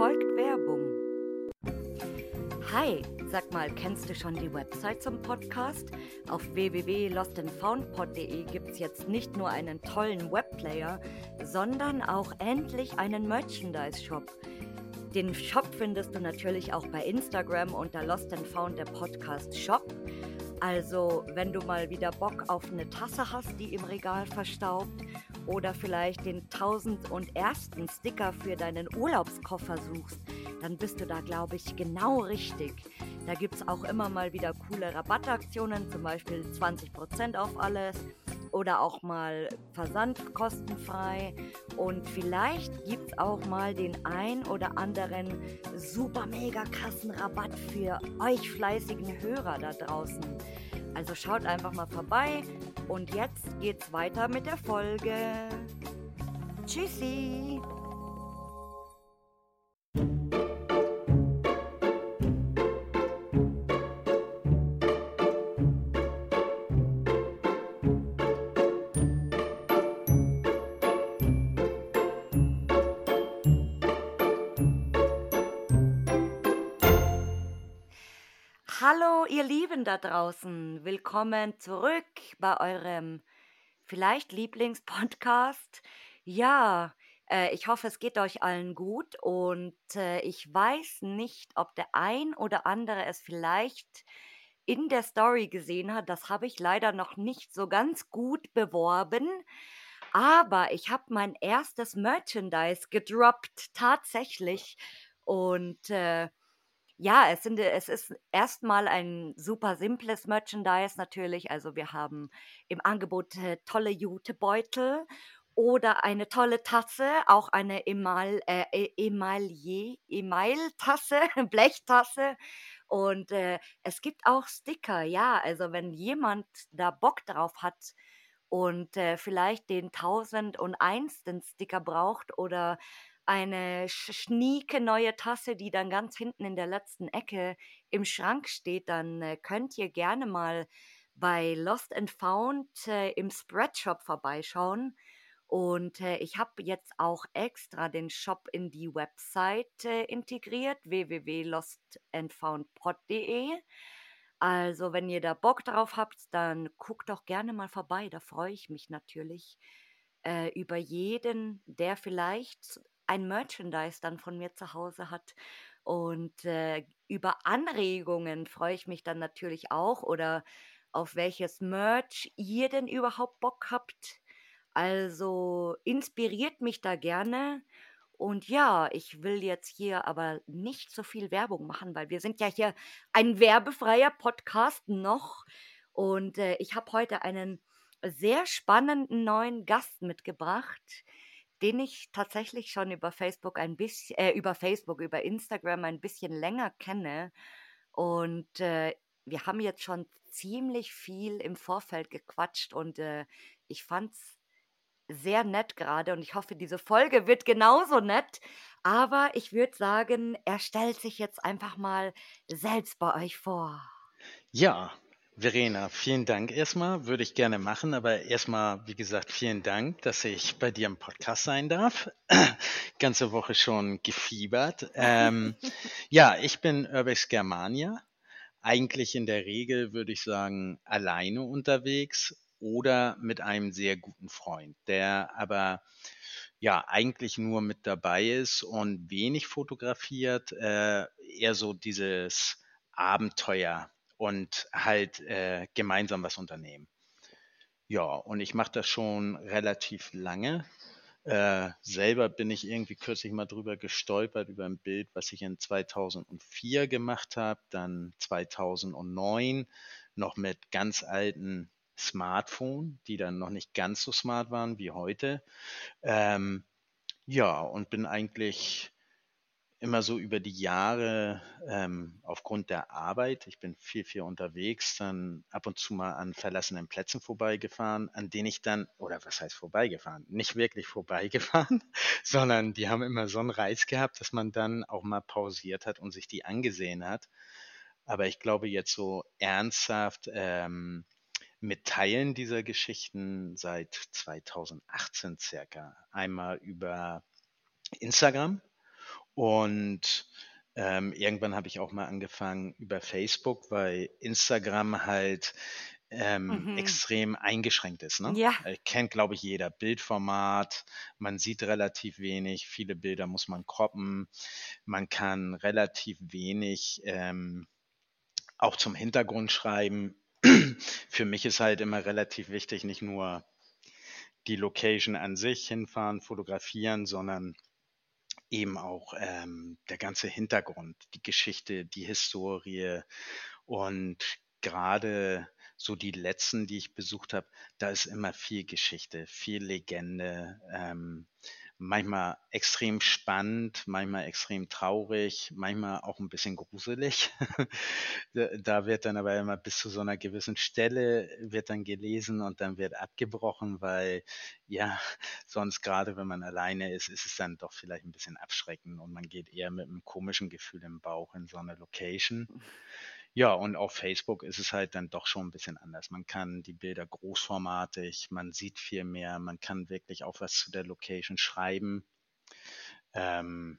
folgt Werbung. Hi, sag mal, kennst du schon die Website zum Podcast? Auf www.lostandfoundpod.de gibt es jetzt nicht nur einen tollen Webplayer, sondern auch endlich einen Merchandise-Shop. Den Shop findest du natürlich auch bei Instagram unter Lost and Found der Podcast Shop. Also, wenn du mal wieder Bock auf eine Tasse hast, die im Regal verstaubt, oder vielleicht den 1001. Sticker für deinen Urlaubskoffer suchst, dann bist du da, glaube ich, genau richtig. Da gibt es auch immer mal wieder coole Rabattaktionen, zum Beispiel 20% auf alles oder auch mal Versand kostenfrei. Und vielleicht gibt es auch mal den ein oder anderen super mega krassen Rabatt für euch fleißigen Hörer da draußen. Also schaut einfach mal vorbei und jetzt geht's weiter mit der Folge. Tschüssi! Hallo, ihr Lieben da draußen. Willkommen zurück bei eurem vielleicht Lieblingspodcast. Ja, äh, ich hoffe, es geht euch allen gut und äh, ich weiß nicht, ob der ein oder andere es vielleicht in der Story gesehen hat. Das habe ich leider noch nicht so ganz gut beworben. Aber ich habe mein erstes Merchandise gedroppt, tatsächlich. Und äh, ja, es, sind, es ist erstmal ein super simples Merchandise natürlich. Also wir haben im Angebot äh, tolle Jutebeutel oder eine tolle Tasse, auch eine Emal, äh, e, Emaille, Email-Tasse, Blechtasse. Und äh, es gibt auch Sticker, ja. Also wenn jemand da Bock drauf hat und äh, vielleicht den 1001. Sticker braucht oder eine schnieke neue Tasse, die dann ganz hinten in der letzten Ecke im Schrank steht, dann äh, könnt ihr gerne mal bei Lost and Found äh, im Spreadshop vorbeischauen. Und äh, ich habe jetzt auch extra den Shop in die Website äh, integriert, www.lostandfoundpod.de. Also, wenn ihr da Bock drauf habt, dann guckt doch gerne mal vorbei. Da freue ich mich natürlich äh, über jeden, der vielleicht ein Merchandise dann von mir zu Hause hat. Und äh, über Anregungen freue ich mich dann natürlich auch oder auf welches Merch ihr denn überhaupt Bock habt. Also inspiriert mich da gerne. Und ja, ich will jetzt hier aber nicht so viel Werbung machen, weil wir sind ja hier ein werbefreier Podcast noch. Und äh, ich habe heute einen sehr spannenden neuen Gast mitgebracht den ich tatsächlich schon über Facebook ein bisschen, äh, über Facebook, über Instagram ein bisschen länger kenne. Und äh, wir haben jetzt schon ziemlich viel im Vorfeld gequatscht und äh, ich fand's sehr nett gerade und ich hoffe, diese Folge wird genauso nett. Aber ich würde sagen, er stellt sich jetzt einfach mal selbst bei euch vor. Ja, Verena, vielen Dank erstmal, würde ich gerne machen, aber erstmal, wie gesagt, vielen Dank, dass ich bei dir im Podcast sein darf. Ganze Woche schon gefiebert. Ähm, ja, ich bin Urbex Germania. Eigentlich in der Regel würde ich sagen, alleine unterwegs oder mit einem sehr guten Freund, der aber ja eigentlich nur mit dabei ist und wenig fotografiert, äh, eher so dieses Abenteuer und halt äh, gemeinsam was unternehmen. Ja, und ich mache das schon relativ lange. Äh, selber bin ich irgendwie kürzlich mal drüber gestolpert, über ein Bild, was ich in 2004 gemacht habe, dann 2009 noch mit ganz alten Smartphone, die dann noch nicht ganz so smart waren wie heute. Ähm, ja, und bin eigentlich immer so über die Jahre ähm, aufgrund der Arbeit, ich bin viel, viel unterwegs, dann ab und zu mal an verlassenen Plätzen vorbeigefahren, an denen ich dann, oder was heißt vorbeigefahren? Nicht wirklich vorbeigefahren, sondern die haben immer so einen Reiz gehabt, dass man dann auch mal pausiert hat und sich die angesehen hat. Aber ich glaube jetzt so ernsthaft ähm, mit Teilen dieser Geschichten seit 2018 circa. Einmal über Instagram Und ähm, irgendwann habe ich auch mal angefangen über Facebook, weil Instagram halt ähm, Mhm. extrem eingeschränkt ist. Ne? Ja. Äh, kennt, glaube ich, jeder. Bildformat, man sieht relativ wenig, viele Bilder muss man croppen, man kann relativ wenig ähm, auch zum Hintergrund schreiben. Für mich ist halt immer relativ wichtig, nicht nur die Location an sich hinfahren, fotografieren, sondern eben auch ähm, der ganze Hintergrund, die Geschichte, die Historie und gerade so die letzten, die ich besucht habe, da ist immer viel Geschichte, viel Legende, ähm, manchmal extrem spannend, manchmal extrem traurig, manchmal auch ein bisschen gruselig. da wird dann aber immer bis zu so einer gewissen Stelle wird dann gelesen und dann wird abgebrochen, weil ja, sonst gerade wenn man alleine ist, ist es dann doch vielleicht ein bisschen abschreckend und man geht eher mit einem komischen Gefühl im Bauch in so eine Location. Ja, und auf Facebook ist es halt dann doch schon ein bisschen anders. Man kann die Bilder großformatig, man sieht viel mehr, man kann wirklich auch was zu der Location schreiben. Ähm,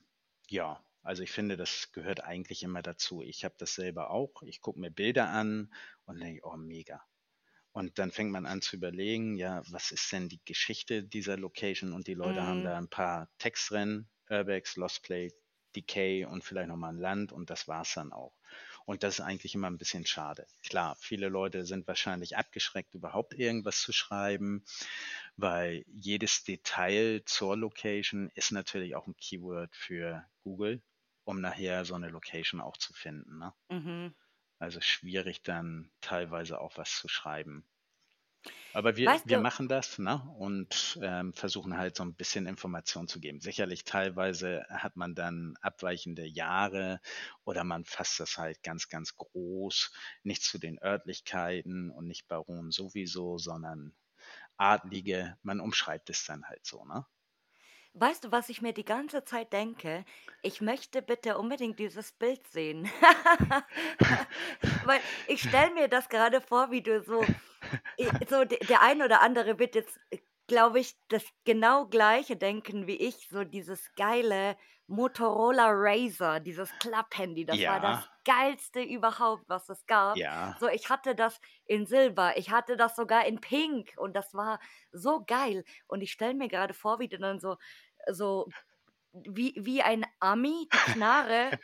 ja, also ich finde, das gehört eigentlich immer dazu. Ich habe das selber auch. Ich gucke mir Bilder an und denke, oh, mega. Und dann fängt man an zu überlegen, ja, was ist denn die Geschichte dieser Location? Und die Leute haben Mhm. da ein paar Text drin, Urbex, Lost Plate, Decay und vielleicht nochmal ein Land und das war's dann auch. Und das ist eigentlich immer ein bisschen schade. Klar, viele Leute sind wahrscheinlich abgeschreckt, überhaupt irgendwas zu schreiben, weil jedes Detail zur Location ist natürlich auch ein Keyword für Google, um nachher so eine Location auch zu finden. Ne? Mhm. Also schwierig dann teilweise auch was zu schreiben. Aber wir, Weißt wir du, machen das ne? und ähm, versuchen halt so ein bisschen Information zu geben. Sicherlich teilweise hat man dann abweichende Jahre oder man fasst das halt ganz, ganz groß, nicht zu den Örtlichkeiten und nicht Baron sowieso, sondern Adlige. Man umschreibt es dann halt so, ne? weißt du, was ich mir die ganze Zeit denke? Ich möchte bitte unbedingt dieses Bild sehen. Weil ich stelle mir das gerade vor, wie du so, so de- der ein oder andere wird jetzt, glaube ich, das genau gleiche denken wie ich. So dieses geile Motorola Razr, dieses Klapphandy, das war das Ja, geilste überhaupt, was es gab. ja, So, ich hatte das in Silber, ich hatte das sogar in Pink und das war so geil. Und ich stelle mir gerade vor, wie du dann so, so wie, wie ein Ami die Knarre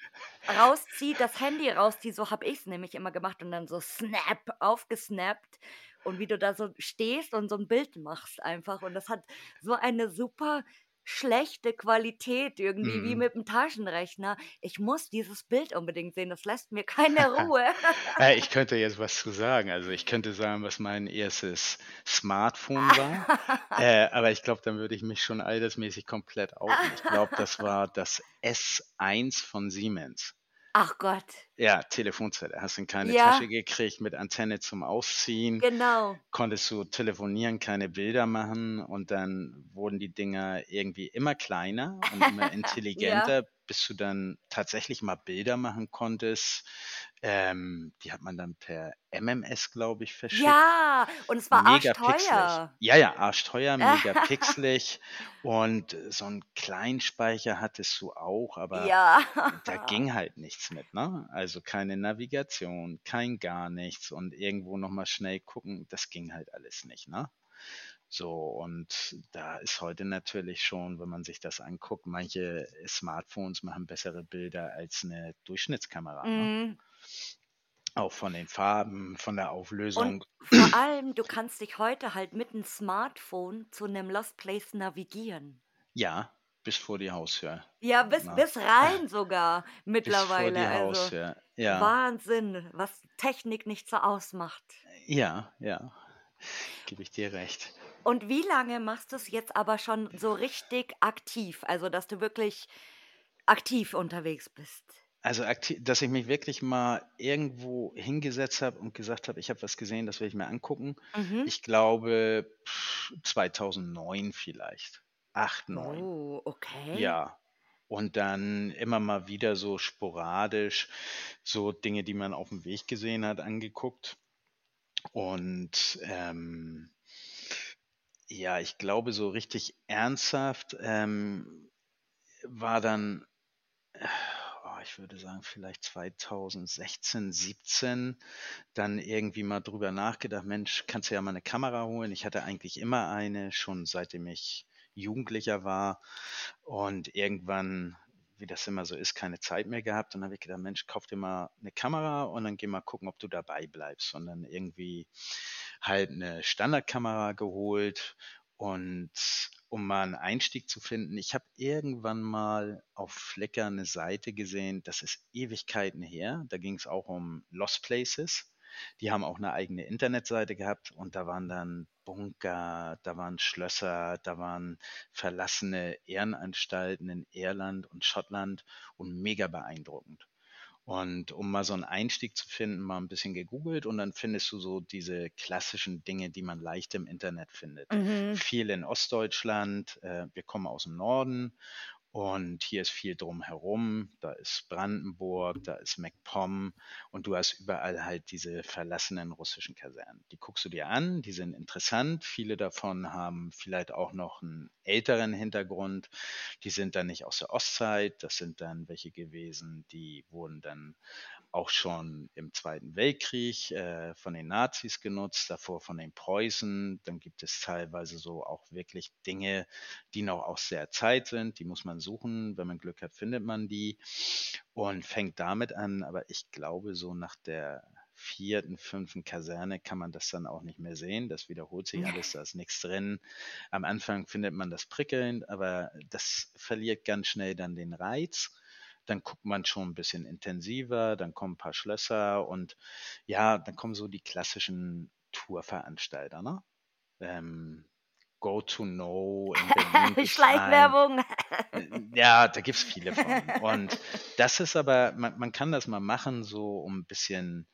rauszieht, das Handy rauszieht, so habe ich es nämlich immer gemacht und dann so snap, aufgesnappt und wie du da so stehst und so ein Bild machst einfach und das hat so eine super schlechte Qualität irgendwie, wie mm. mit dem Taschenrechner. Ich muss dieses Bild unbedingt sehen, das lässt mir keine Ruhe. Ich könnte jetzt was zu sagen. Also ich könnte sagen, was mein erstes Smartphone war. Äh, aber ich glaube, dann würde ich mich schon altersmäßig komplett outen. Ich glaube, das war das S1 von Siemens. Ach Gott, Ja, Telefonzelle. Hast du in keine ja, Tasche gekriegt mit Antenne zum Ausziehen. genau. Konntest du telefonieren, keine Bilder machen und dann wurden die Dinger irgendwie immer kleiner und immer Ja, intelligenter, bis du dann tatsächlich mal Bilder machen konntest. Ähm, die hat man dann per MMS, glaube ich, verschickt. ja, und es war Mega pixelig. arschteuer. Ja, ja, arschteuer, mega pixelig. Und äh, so einen Kleinspeicher hattest du auch, aber Ja, da ging halt nichts mit, ne? Also keine Navigation, kein gar nichts und irgendwo nochmal schnell gucken, das ging halt alles nicht, ne? So, und da ist heute natürlich schon, wenn man sich das anguckt, manche Smartphones machen bessere Bilder als eine Durchschnittskamera, ne? mm. Auch von den Farben, von der Und Auflösung. vor allem, du kannst dich heute halt mit einem Smartphone zu einem Lost Place navigieren. Ja, bis vor die Haustür. Ja, bis, Na, bis rein sogar bis vor mittlerweile. die Also Haustür. Ja, Wahnsinn, was Technik nicht so ausmacht. ja, ja, gebe ich dir recht. Und wie lange machst du es jetzt aber schon so richtig aktiv? Also, dass du wirklich aktiv unterwegs bist. Also, akti dass ich mich wirklich mal irgendwo hingesetzt habe und gesagt habe, ich habe was gesehen, das will ich mir angucken. Mhm. Ich glaube, pff, 2009 vielleicht. 8, 9. Oh, okay. Ja. Und dann immer mal wieder so sporadisch so Dinge, die man auf dem Weg gesehen hat, angeguckt. Und ähm, ja, ich glaube, so richtig ernsthaft ähm, war dann ich würde sagen, vielleicht 2016, 17 dann irgendwie mal drüber nachgedacht, Mensch, kannst du ja mal eine Kamera holen. Ich hatte eigentlich immer eine, schon seitdem ich Jugendlicher war. Und irgendwann, wie das immer so ist, keine Zeit mehr gehabt. Und dann habe ich gedacht, Mensch, kauf dir mal eine Kamera und dann geh mal gucken, ob du dabei bleibst. Und dann irgendwie halt eine Standardkamera geholt und um mal einen Einstieg zu finden, ich habe irgendwann mal auf Flickr eine Seite gesehen, das ist Ewigkeiten her. Da ging es auch um Lost Places. Die haben auch eine eigene Internetseite gehabt und da waren dann Bunker, da waren Schlösser, da waren verlassene Ehrenanstalten in Irland und Schottland und mega beeindruckend. Und um mal so einen Einstieg zu finden, mal ein bisschen gegoogelt und dann findest du so diese klassischen Dinge, die man leicht im Internet findet. Mhm. Viel in Ostdeutschland, äh, wir kommen aus dem Norden und hier ist viel drumherum. Da ist Brandenburg, da ist MacPom und du hast überall halt diese verlassenen russischen Kasernen. Die guckst du dir an, die sind interessant. Viele davon haben vielleicht auch noch einen älteren Hintergrund. Die sind dann nicht aus der Ostzeit. Das sind dann welche gewesen, die wurden dann auch schon im Zweiten Weltkrieg äh, von den Nazis genutzt, davor von den Preußen. Dann gibt es teilweise so auch wirklich Dinge, die noch aus der Zeit sind. Die muss man suchen. Wenn man Glück hat, findet man die und fängt damit an. Aber ich glaube, so nach der vierten, fünften Kaserne kann man das dann auch nicht mehr sehen. Das wiederholt sich alles, da ist nichts drin. Am Anfang findet man das prickelnd, aber das verliert ganz schnell dann den Reiz dann guckt man schon ein bisschen intensiver, dann kommen ein paar Schlösser und ja, dann kommen so die klassischen Tourveranstalter, ne? Ähm, Go to Know in Berlin. Schleichwerbung. Äh, ja, da gibt es viele von. Und das ist aber, man, man kann das mal machen, so um ein bisschen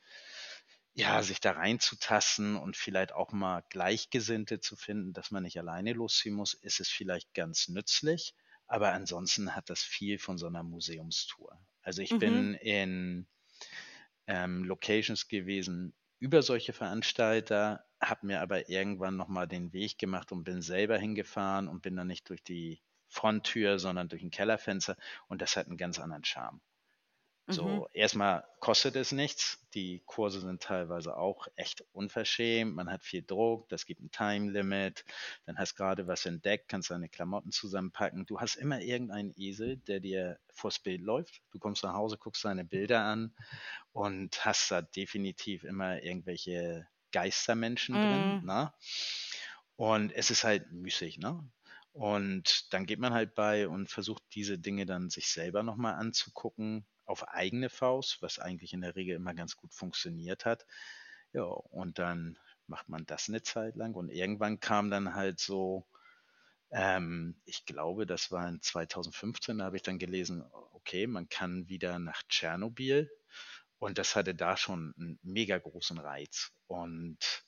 ja, sich da reinzutasten und vielleicht auch mal Gleichgesinnte zu finden, dass man nicht alleine losziehen muss, ist es vielleicht ganz nützlich. Aber ansonsten hat das viel von so einer Museumstour. Also ich Mhm. bin in ähm, Locations gewesen über solche Veranstalter, habe mir aber irgendwann nochmal den Weg gemacht und bin selber hingefahren und bin dann nicht durch die Fronttür, sondern durch ein Kellerfenster und das hat einen ganz anderen Charme. Mhm. So, erstmal kostet es nichts. Die Kurse sind teilweise auch echt unverschämt. Man hat viel Druck, das gibt ein Time Limit. Dann hast gerade was entdeckt, kannst deine Klamotten zusammenpacken. Du hast immer irgendeinen Esel, der dir vors Bild läuft. Du kommst nach Hause, guckst deine Bilder an und hast da definitiv immer irgendwelche Geistermenschen drin. Mhm. Ne? Und es ist halt müßig, ne? Und dann geht man halt bei und versucht diese Dinge dann sich selber nochmal anzugucken, auf eigene Faust, was eigentlich in der Regel immer ganz gut funktioniert hat. Ja, und dann macht man das eine Zeit lang und irgendwann kam dann halt so, ähm, ich glaube, das war in 2015, da habe ich dann gelesen, okay, man kann wieder nach Tschernobyl und das hatte da schon einen mega großen Reiz. Und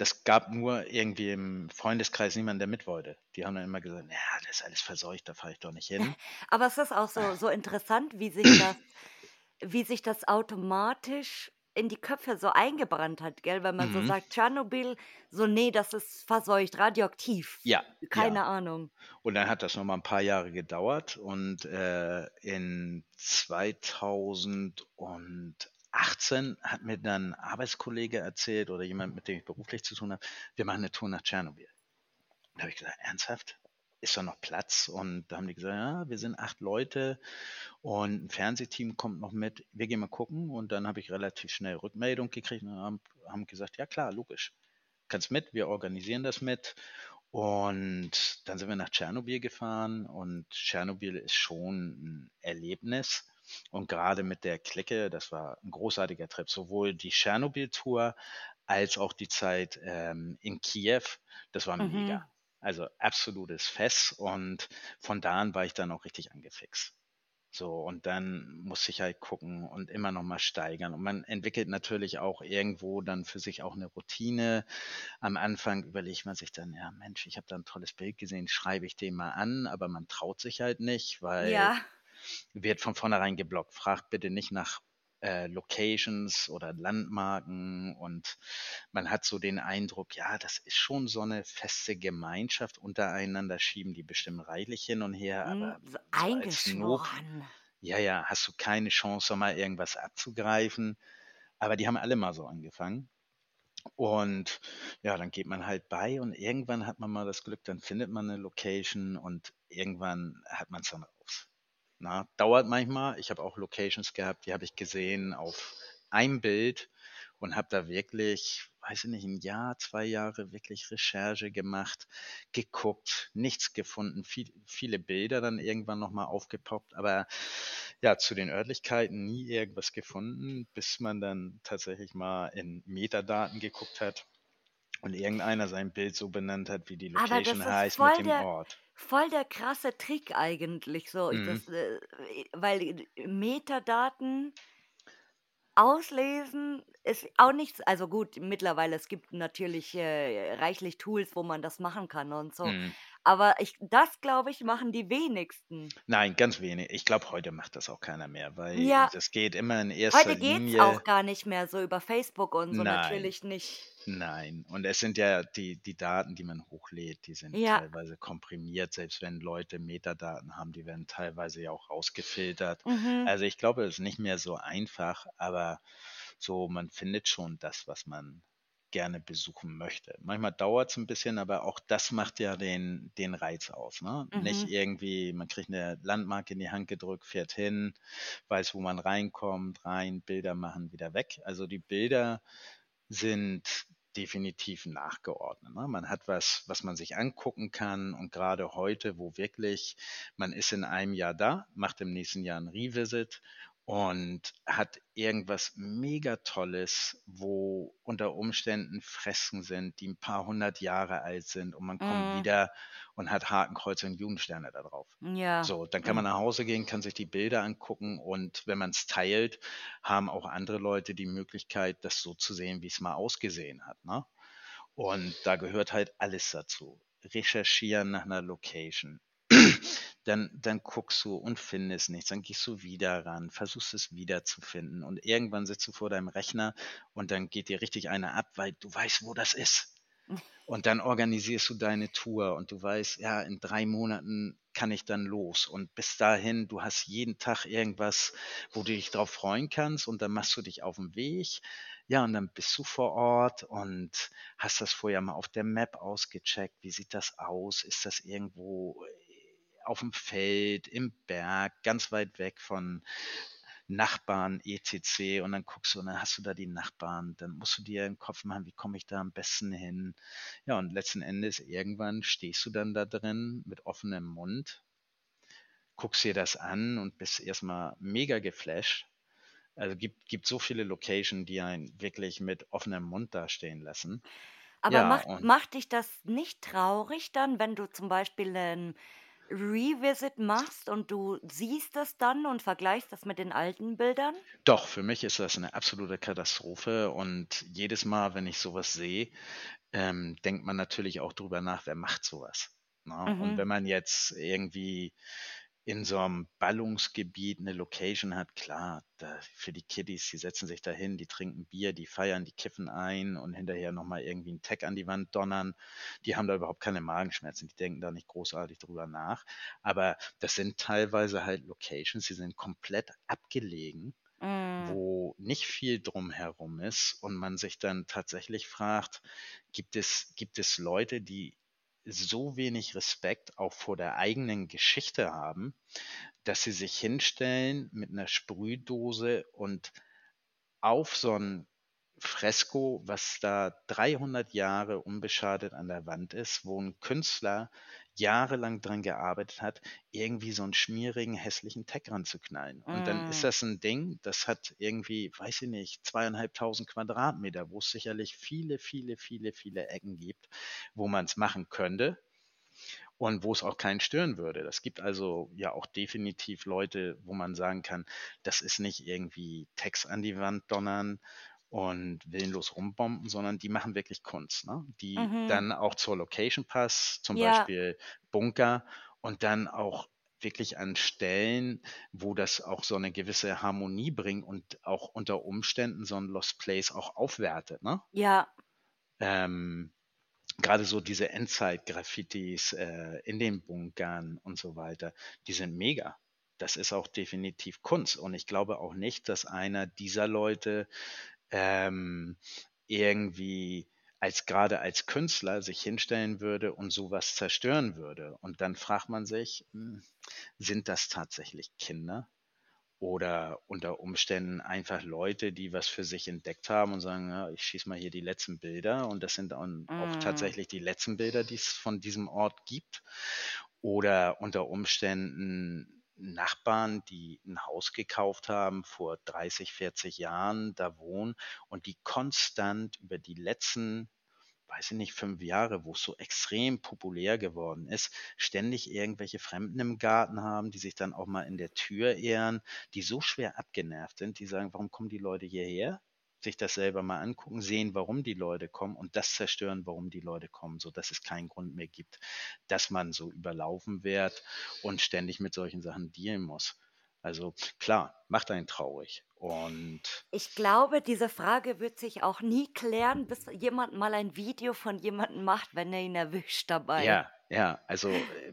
das gab nur irgendwie im Freundeskreis niemanden, der mit wollte. Die haben dann immer gesagt, ja, das ist alles verseucht, da fahre ich doch nicht hin. Aber es ist auch so, so interessant, wie sich das, wie sich das automatisch in die Köpfe so eingebrannt hat, gell? Wenn man so Mhm. sagt, Tschernobyl, so, nee, das ist verseucht, radioaktiv. Ja, Keine ja. Ahnung. Und dann hat das noch mal ein paar Jahre gedauert und äh, in 2018 hat mir dann ein Arbeitskollege erzählt oder jemand, mit dem ich beruflich zu tun habe, wir machen eine Tour nach Tschernobyl. Da habe ich gesagt, ernsthaft? Ist da noch Platz? Und da haben die gesagt, ja, wir sind acht Leute und ein Fernsehteam kommt noch mit. Wir gehen mal gucken. Und dann habe ich relativ schnell Rückmeldung gekriegt und haben, haben gesagt, ja klar, logisch. Kannst mit, wir organisieren das mit. Und dann sind wir nach Tschernobyl gefahren und Tschernobyl ist schon ein Erlebnis. Und gerade mit der Clique, das war ein großartiger Trip. Sowohl die Tschernobyl-Tour als auch die Zeit ähm, in Kiew, das war Mhm. mega. Also absolutes Fest und von da an war ich dann auch richtig angefixt. So, und dann musste ich halt gucken und immer noch mal steigern. Und man entwickelt natürlich auch irgendwo dann für sich auch eine Routine. Am Anfang überlegt man sich dann, ja Mensch, ich habe da ein tolles Bild gesehen, schreibe ich den mal an, aber man traut sich halt nicht, weil Ja. Wird von vornherein geblockt. Fragt bitte nicht nach äh, Locations oder Landmarken und man hat so den Eindruck, ja, das ist schon so eine feste Gemeinschaft untereinander, schieben die bestimmt reichlich hin und her, Mhm. aber So eingeschworen. ja, ja, hast du keine Chance, mal irgendwas abzugreifen. Aber die haben alle mal so angefangen. Und ja, dann geht man halt bei und irgendwann hat man mal das Glück, dann findet man eine Location und irgendwann hat man es dann raus. Na, dauert manchmal. Ich habe auch Locations gehabt, die habe ich gesehen auf einem Bild und habe da wirklich, weiß ich nicht, ein Jahr, zwei Jahre wirklich Recherche gemacht, geguckt, nichts gefunden, viel, viele Bilder dann irgendwann nochmal aufgepoppt, aber ja, zu den Örtlichkeiten nie irgendwas gefunden, bis man dann tatsächlich mal in Metadaten geguckt hat und irgendeiner sein Bild so benannt hat, wie die Location heißt voll mit dem der, Ort. voll der krasse Trick eigentlich, so, Mhm. das, äh, weil Metadaten auslesen ist auch nichts, also gut, mittlerweile, es gibt natürlich äh, reichlich Tools, wo man das machen kann und so. Mhm. Aber ich, das glaube ich, machen die wenigsten. Nein, ganz wenig. Ich glaube, heute macht das auch keiner mehr, weil Ja, das geht immer in erster heute geht's Linie. auch gar nicht mehr so über Facebook und so, Nein, natürlich nicht. nein. Und es sind ja die, die Daten, die man hochlädt, die sind Ja, teilweise komprimiert, selbst wenn Leute Metadaten haben, die werden teilweise ja auch rausgefiltert. mhm, Also ich glaube, es ist nicht mehr so einfach, aber so, man findet schon das, was man gerne besuchen möchte. Manchmal dauert es ein bisschen, aber auch das macht ja den, den Reiz aus. Ne? Nicht mhm, irgendwie, man kriegt eine Landmarke in die Hand gedrückt, fährt hin, weiß, wo man reinkommt, rein, Bilder machen, wieder weg. Also die Bilder sind definitiv nachgeordnet. Ne? Man hat was, was man sich angucken kann und gerade heute, wo wirklich, man ist in einem Jahr da, macht im nächsten Jahr ein Revisit und hat irgendwas mega Tolles, wo unter Umständen Fresken sind, die ein paar hundert Jahre alt sind und man kommt mm, wieder und hat Hakenkreuze und Judensterne da drauf. ja, So, dann kann mm, man nach Hause gehen, kann sich die Bilder angucken und wenn man es teilt, haben auch andere Leute die Möglichkeit, das so zu sehen, wie es mal ausgesehen hat. Ne? Und da gehört halt alles dazu. Recherchieren nach einer Location. Dann, dann guckst du und findest nichts, dann gehst du wieder ran, versuchst es wieder zu finden und irgendwann sitzt du vor deinem Rechner und dann geht dir richtig einer ab, weil du weißt, wo das ist. Und dann organisierst du deine Tour und du weißt, ja, in drei Monaten kann ich dann los. Und bis dahin, du hast jeden Tag irgendwas, wo du dich drauf freuen kannst und dann machst du dich auf den Weg. Ja, und dann bist du vor Ort und hast das vorher mal auf der Map ausgecheckt. Wie sieht das aus? Ist das irgendwo auf dem Feld, im Berg, ganz weit weg von Nachbarn, etc. Und dann guckst du und dann hast du da die Nachbarn. Dann musst du dir im Kopf machen, wie komme ich da am besten hin? Ja, und letzten Endes irgendwann stehst du dann da drin mit offenem Mund, guckst dir das an und bist erstmal mega geflasht. Also gibt, gibt so viele Locations, die einen wirklich mit offenem Mund dastehen lassen. Aber Ja, macht, macht dich das nicht traurig dann, wenn du zum Beispiel einen Revisit machst und du siehst das dann und vergleichst das mit den alten Bildern? doch, für mich ist das eine absolute Katastrophe. Und jedes Mal, wenn ich sowas sehe, ähm, denkt man natürlich auch drüber nach, wer macht sowas. Ne? Und Mhm, wenn man jetzt irgendwie in so einem Ballungsgebiet eine Location hat, klar, da, für die Kiddies, die setzen sich da hin, die trinken Bier, die feiern, die kiffen ein und hinterher nochmal irgendwie einen Tag an die Wand donnern. Die haben da überhaupt keine Magenschmerzen, die denken da nicht großartig drüber nach. Aber das sind teilweise halt Locations, die sind komplett abgelegen mm, wo nicht viel drumherum ist und man sich dann tatsächlich fragt, gibt es, gibt es Leute, die so wenig Respekt auch vor der eigenen Geschichte haben, dass sie sich hinstellen mit einer Sprühdose und auf so ein Fresko, was da 300 Jahre unbeschadet an der Wand ist, wo ein Künstler jahrelang dran gearbeitet hat, irgendwie so einen schmierigen, hässlichen Tag ranzuknallen. Und dann ist mm, das ein Ding, das hat irgendwie, weiß ich nicht, zweieinhalbtausend Quadratmeter, wo es sicherlich viele, viele, viele, viele Ecken gibt, wo man es machen könnte und wo es auch keinen stören würde. Das gibt also ja auch definitiv Leute, wo man sagen kann, das ist nicht irgendwie Text an die Wand donnern und willenlos rumbomben, sondern die machen wirklich Kunst, ne? die mhm, dann auch zur Location passt, zum ja, Beispiel Bunker und dann auch wirklich an Stellen, wo das auch so eine gewisse Harmonie bringt und auch unter Umständen so ein Lost Place auch aufwertet. Ne? ja, Ähm, gerade so diese Endzeit-Graffitis äh, in den Bunkern und so weiter, die sind mega. das ist auch definitiv Kunst. Und ich glaube auch nicht, dass einer dieser Leute ähm, irgendwie als gerade als Künstler sich hinstellen würde und sowas zerstören würde. Und dann fragt man sich, hm, sind das tatsächlich Kinder? Oder unter Umständen einfach Leute, die was für sich entdeckt haben und sagen, ja, ich schieße mal hier die letzten Bilder und das sind dann auch Mm. tatsächlich die letzten Bilder, die es von diesem Ort gibt. Oder unter Umständen Nachbarn, die ein Haus gekauft haben vor 30, 40 Jahren, da wohnen und die konstant über die letzten weiß ich nicht, fünf Jahre, wo es so extrem populär geworden ist, ständig irgendwelche Fremden im Garten haben, die sich dann auch mal in der Tür ehren, die so schwer abgenervt sind, die sagen, warum kommen die Leute hierher? Sich das selber mal angucken, sehen, warum die Leute kommen und das zerstören, warum die Leute kommen, so dass es keinen Grund mehr gibt, dass man so überlaufen wird und ständig mit solchen Sachen dealen muss. Also klar, macht einen traurig. Und Ich glaube, diese Frage wird sich auch nie klären, bis jemand mal ein Video von jemandem macht, wenn er ihn erwischt dabei. ja, ja, also äh,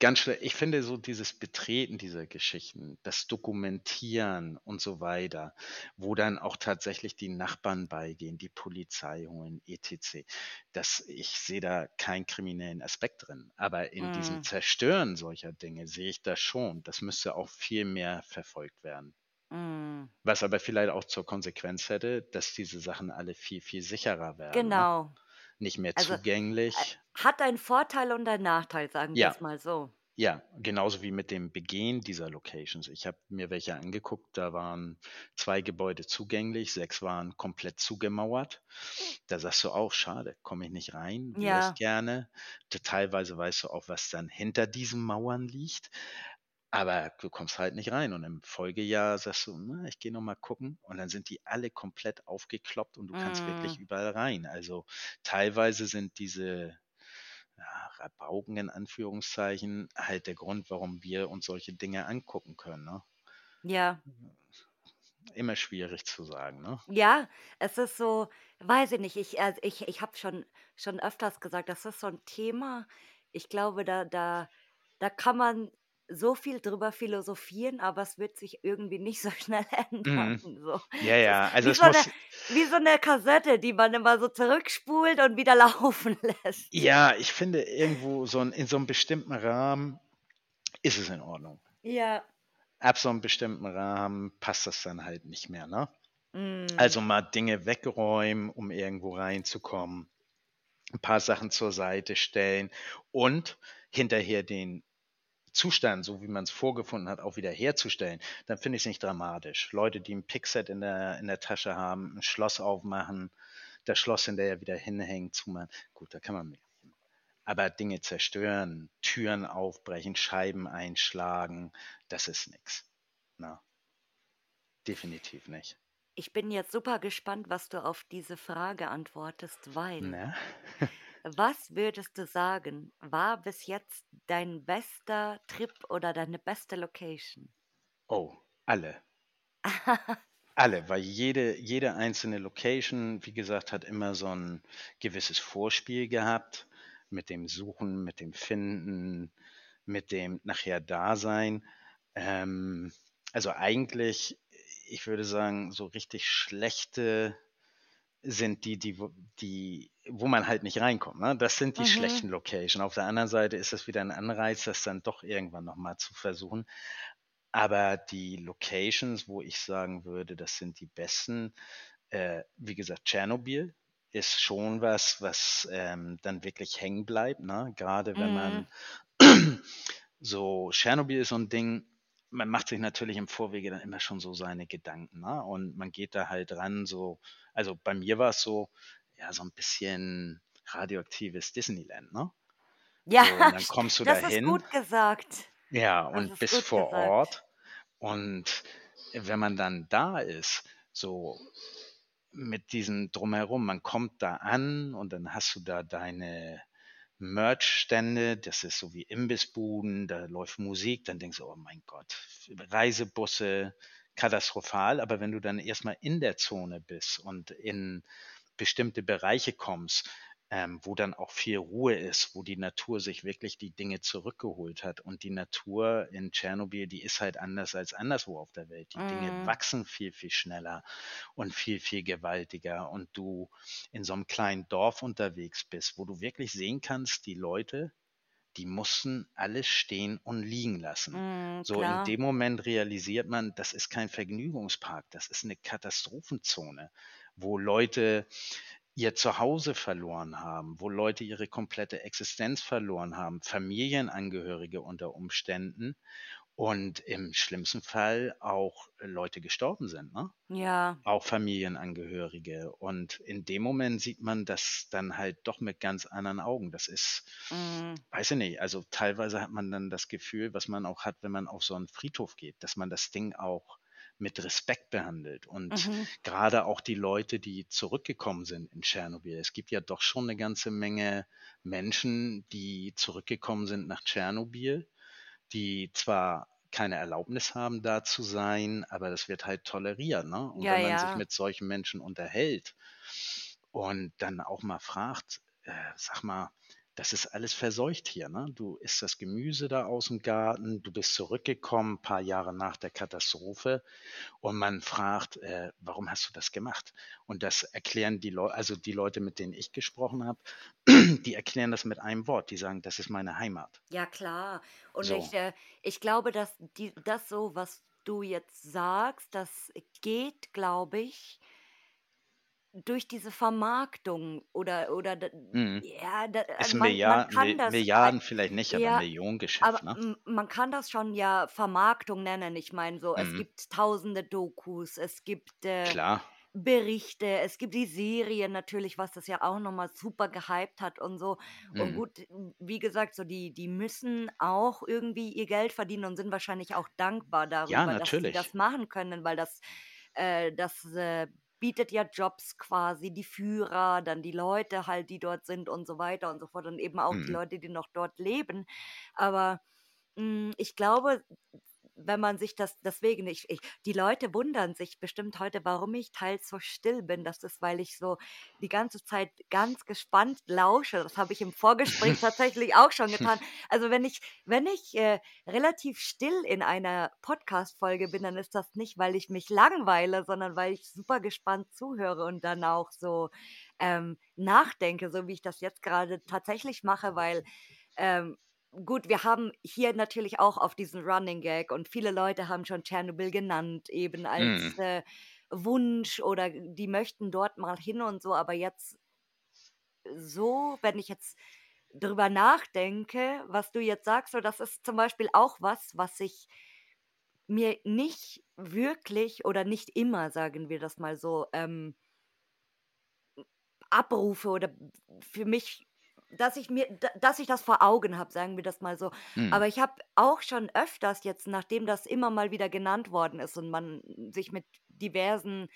ganz schwer. Ich finde so dieses Betreten dieser Geschichten, das Dokumentieren und so weiter, wo dann auch tatsächlich die Nachbarn beigehen, die Polizei holen, etc. Das, ich sehe da keinen kriminellen Aspekt drin. Aber in diesem Mm, Zerstören solcher Dinge sehe ich das schon. Das müsste auch viel mehr verfolgt werden. mm. Was aber vielleicht auch zur Konsequenz hätte, dass diese Sachen alle viel, viel sicherer werden, ne? Genau. Nicht mehr Also äh, zugänglich. Hat einen Vorteil und einen Nachteil, sagen wir Ja, es mal so. ja, genauso wie mit dem Begehen dieser Locations. Ich habe mir welche angeguckt, da waren zwei Gebäude zugänglich, sechs waren komplett zugemauert. Da sagst du auch, schade, komme ich nicht rein, wäre ich Ja, gerne. Teilweise weißt du auch, was dann hinter diesen Mauern liegt. Aber du kommst halt nicht rein. Und im Folgejahr sagst du, na, ich gehe noch mal gucken. Und dann sind die alle komplett aufgekloppt und du kannst wirklich mm, überall rein. Also teilweise sind diese Rabauken in Anführungszeichen halt der Grund, warum wir uns solche Dinge angucken können. Ne? ja. Immer schwierig zu sagen. Ne? Ja, es ist so, weiß ich nicht, ich, also ich, ich habe schon, schon öfters gesagt, das ist so ein Thema. Ich glaube, da, da, da kann man so viel drüber philosophieren, aber es wird sich irgendwie nicht so schnell ändern. Mhm. So. Ja, ja, also wie es so eine, muss, wie so eine Kassette, die man immer so zurückspult und wieder laufen lässt. ja, ich finde irgendwo so ein, in so einem bestimmten Rahmen ist es in Ordnung. Ja. Ab so einem bestimmten Rahmen passt das dann halt nicht mehr. Ne? Mm, Also mal Dinge wegräumen, um irgendwo reinzukommen, ein paar Sachen zur Seite stellen und hinterher den Zustand, so wie man es vorgefunden hat, auch wieder herzustellen, dann finde ich es nicht dramatisch. Leute, die ein Pickset in der, in der Tasche haben, ein Schloss aufmachen, das Schloss hinterher wieder hinhängen, zumachen, gut, da kann man mit. Aber Dinge zerstören, Türen aufbrechen, Scheiben einschlagen, das ist nichts. Na, definitiv nicht. Ich bin jetzt super gespannt, was du auf diese Frage antwortest, weil was würdest du sagen, war bis jetzt dein bester Trip oder deine beste Location? Oh, alle. Alle, weil jede, jede einzelne Location, wie gesagt, hat immer so ein gewisses Vorspiel gehabt mit dem Suchen, mit dem Finden, mit dem nachher Dasein. Ähm, also eigentlich, ich würde sagen, so richtig schlechte sind die, die, wo- die, wo man halt nicht reinkommt. Ne? Das sind die Mhm. schlechten Location. Auf der anderen Seite ist das wieder ein Anreiz, das dann doch irgendwann nochmal zu versuchen. Aber die Locations, wo ich sagen würde, das sind die besten, äh, wie gesagt, Tschernobyl ist schon was, was ähm, dann wirklich hängen bleibt. Ne? Gerade wenn Mhm. man so, Tschernobyl ist so ein Ding, man macht sich natürlich im Vorwege dann immer schon so seine Gedanken. Ne? Und man geht da halt ran, so, also bei mir war es so, ja, so ein bisschen radioaktives Disneyland, ne? Ja, So, und dann st- kommst du das ist dahin. gut gesagt. Ja, und ist bis gut vor gesagt. Ort. Und wenn man dann da ist, so mit diesem Drumherum, man kommt da an und dann hast du da deine Merch-Stände, das ist so wie Imbissbuden, da läuft Musik, dann denkst du, oh mein Gott, Reisebusse, katastrophal. Aber wenn du dann erstmal in der Zone bist und in bestimmte Bereiche kommst, ähm, wo dann auch viel Ruhe ist, wo die Natur sich wirklich die Dinge zurückgeholt hat. Und die Natur in Tschernobyl, die ist halt anders als anderswo auf der Welt. Die Dinge Mhm. wachsen viel, viel schneller und viel, viel gewaltiger. Und du in so einem kleinen Dorf unterwegs bist, wo du wirklich sehen kannst, die Leute, die mussten alles stehen und liegen lassen. Mhm, So in dem Moment realisiert man, das ist kein Vergnügungspark, das ist eine Katastrophenzone, wo Leute ihr Zuhause verloren haben, wo Leute ihre komplette Existenz verloren haben, Familienangehörige unter Umständen und im schlimmsten Fall auch Leute gestorben sind, ne? Ja. Auch Familienangehörige. Und in dem Moment sieht man das dann halt doch mit ganz anderen Augen. Das ist, Mhm. weiß ich nicht, also teilweise hat man dann das Gefühl, was man auch hat, wenn man auf so einen Friedhof geht, dass man das Ding auch mit Respekt behandelt. Und Mhm. gerade auch die Leute, die zurückgekommen sind in Tschernobyl. Es gibt ja doch schon eine ganze Menge Menschen, die zurückgekommen sind nach Tschernobyl, die zwar keine Erlaubnis haben, da zu sein, aber das wird halt toleriert, ne? Und Ja, wenn man sich ja. mit solchen Menschen unterhält und dann auch mal fragt, äh, sag mal, das ist alles verseucht hier, ne? Du isst das Gemüse da aus dem Garten, du bist zurückgekommen, ein paar Jahre nach der Katastrophe und man fragt, äh, warum hast du das gemacht? Und das erklären die Leute, also die Leute, mit denen ich gesprochen habe, die erklären das mit einem Wort. Die sagen, das ist meine Heimat. Ja, klar. Und So. ich, äh, ich glaube, dass die, das so, was du jetzt sagst, das geht, glaube ich, durch diese Vermarktung oder, oder, Mhm. ja, da, Ist also man, man Milliard, kann Mil- das, Milliarden vielleicht nicht, aber ja, Millionengeschäft, aber ne? man kann das schon ja Vermarktung nennen. Ich meine, so, es Mhm. gibt tausende Dokus, es gibt äh. Berichte, es gibt die Serie natürlich, was das ja auch nochmal super gehypt hat und so. Und Mhm. gut, wie gesagt, so die, die müssen auch irgendwie ihr Geld verdienen und sind wahrscheinlich auch dankbar Ja, darüber, dass sie das machen können, weil das, äh, das äh, bietet ja Jobs quasi, die Führer, dann die Leute halt, die dort sind und so weiter und so fort und eben auch die Mhm. Leute, die noch dort leben. Aber mh, ich glaube, wenn man sich das, deswegen, ich, ich, die Leute wundern sich bestimmt heute, warum ich teils so still bin. Das ist, weil ich so die ganze Zeit ganz gespannt lausche. Das habe ich im Vorgespräch tatsächlich auch schon getan. Also wenn ich, wenn ich äh, relativ still in einer Podcast-Folge bin, dann ist das nicht, weil ich mich langweile, sondern weil ich super gespannt zuhöre und dann auch so ähm, nachdenke, so wie ich das jetzt gerade tatsächlich mache, weil ähm, gut, wir haben hier natürlich auch auf diesen Running Gag und viele Leute haben schon Tschernobyl genannt, eben als Mhm. äh, Wunsch oder die möchten dort mal hin und so, aber jetzt so, wenn ich jetzt drüber nachdenke, was du jetzt sagst, so das ist zum Beispiel auch was, was ich mir nicht wirklich oder nicht immer, sagen wir das mal so, ähm, abrufe oder für mich, dass ich mir, da- dass ich das vor Augen habe, sagen wir das mal so. Mhm. Aber ich habe auch schon öfters jetzt, nachdem das immer mal wieder genannt worden ist und man sich mit diversen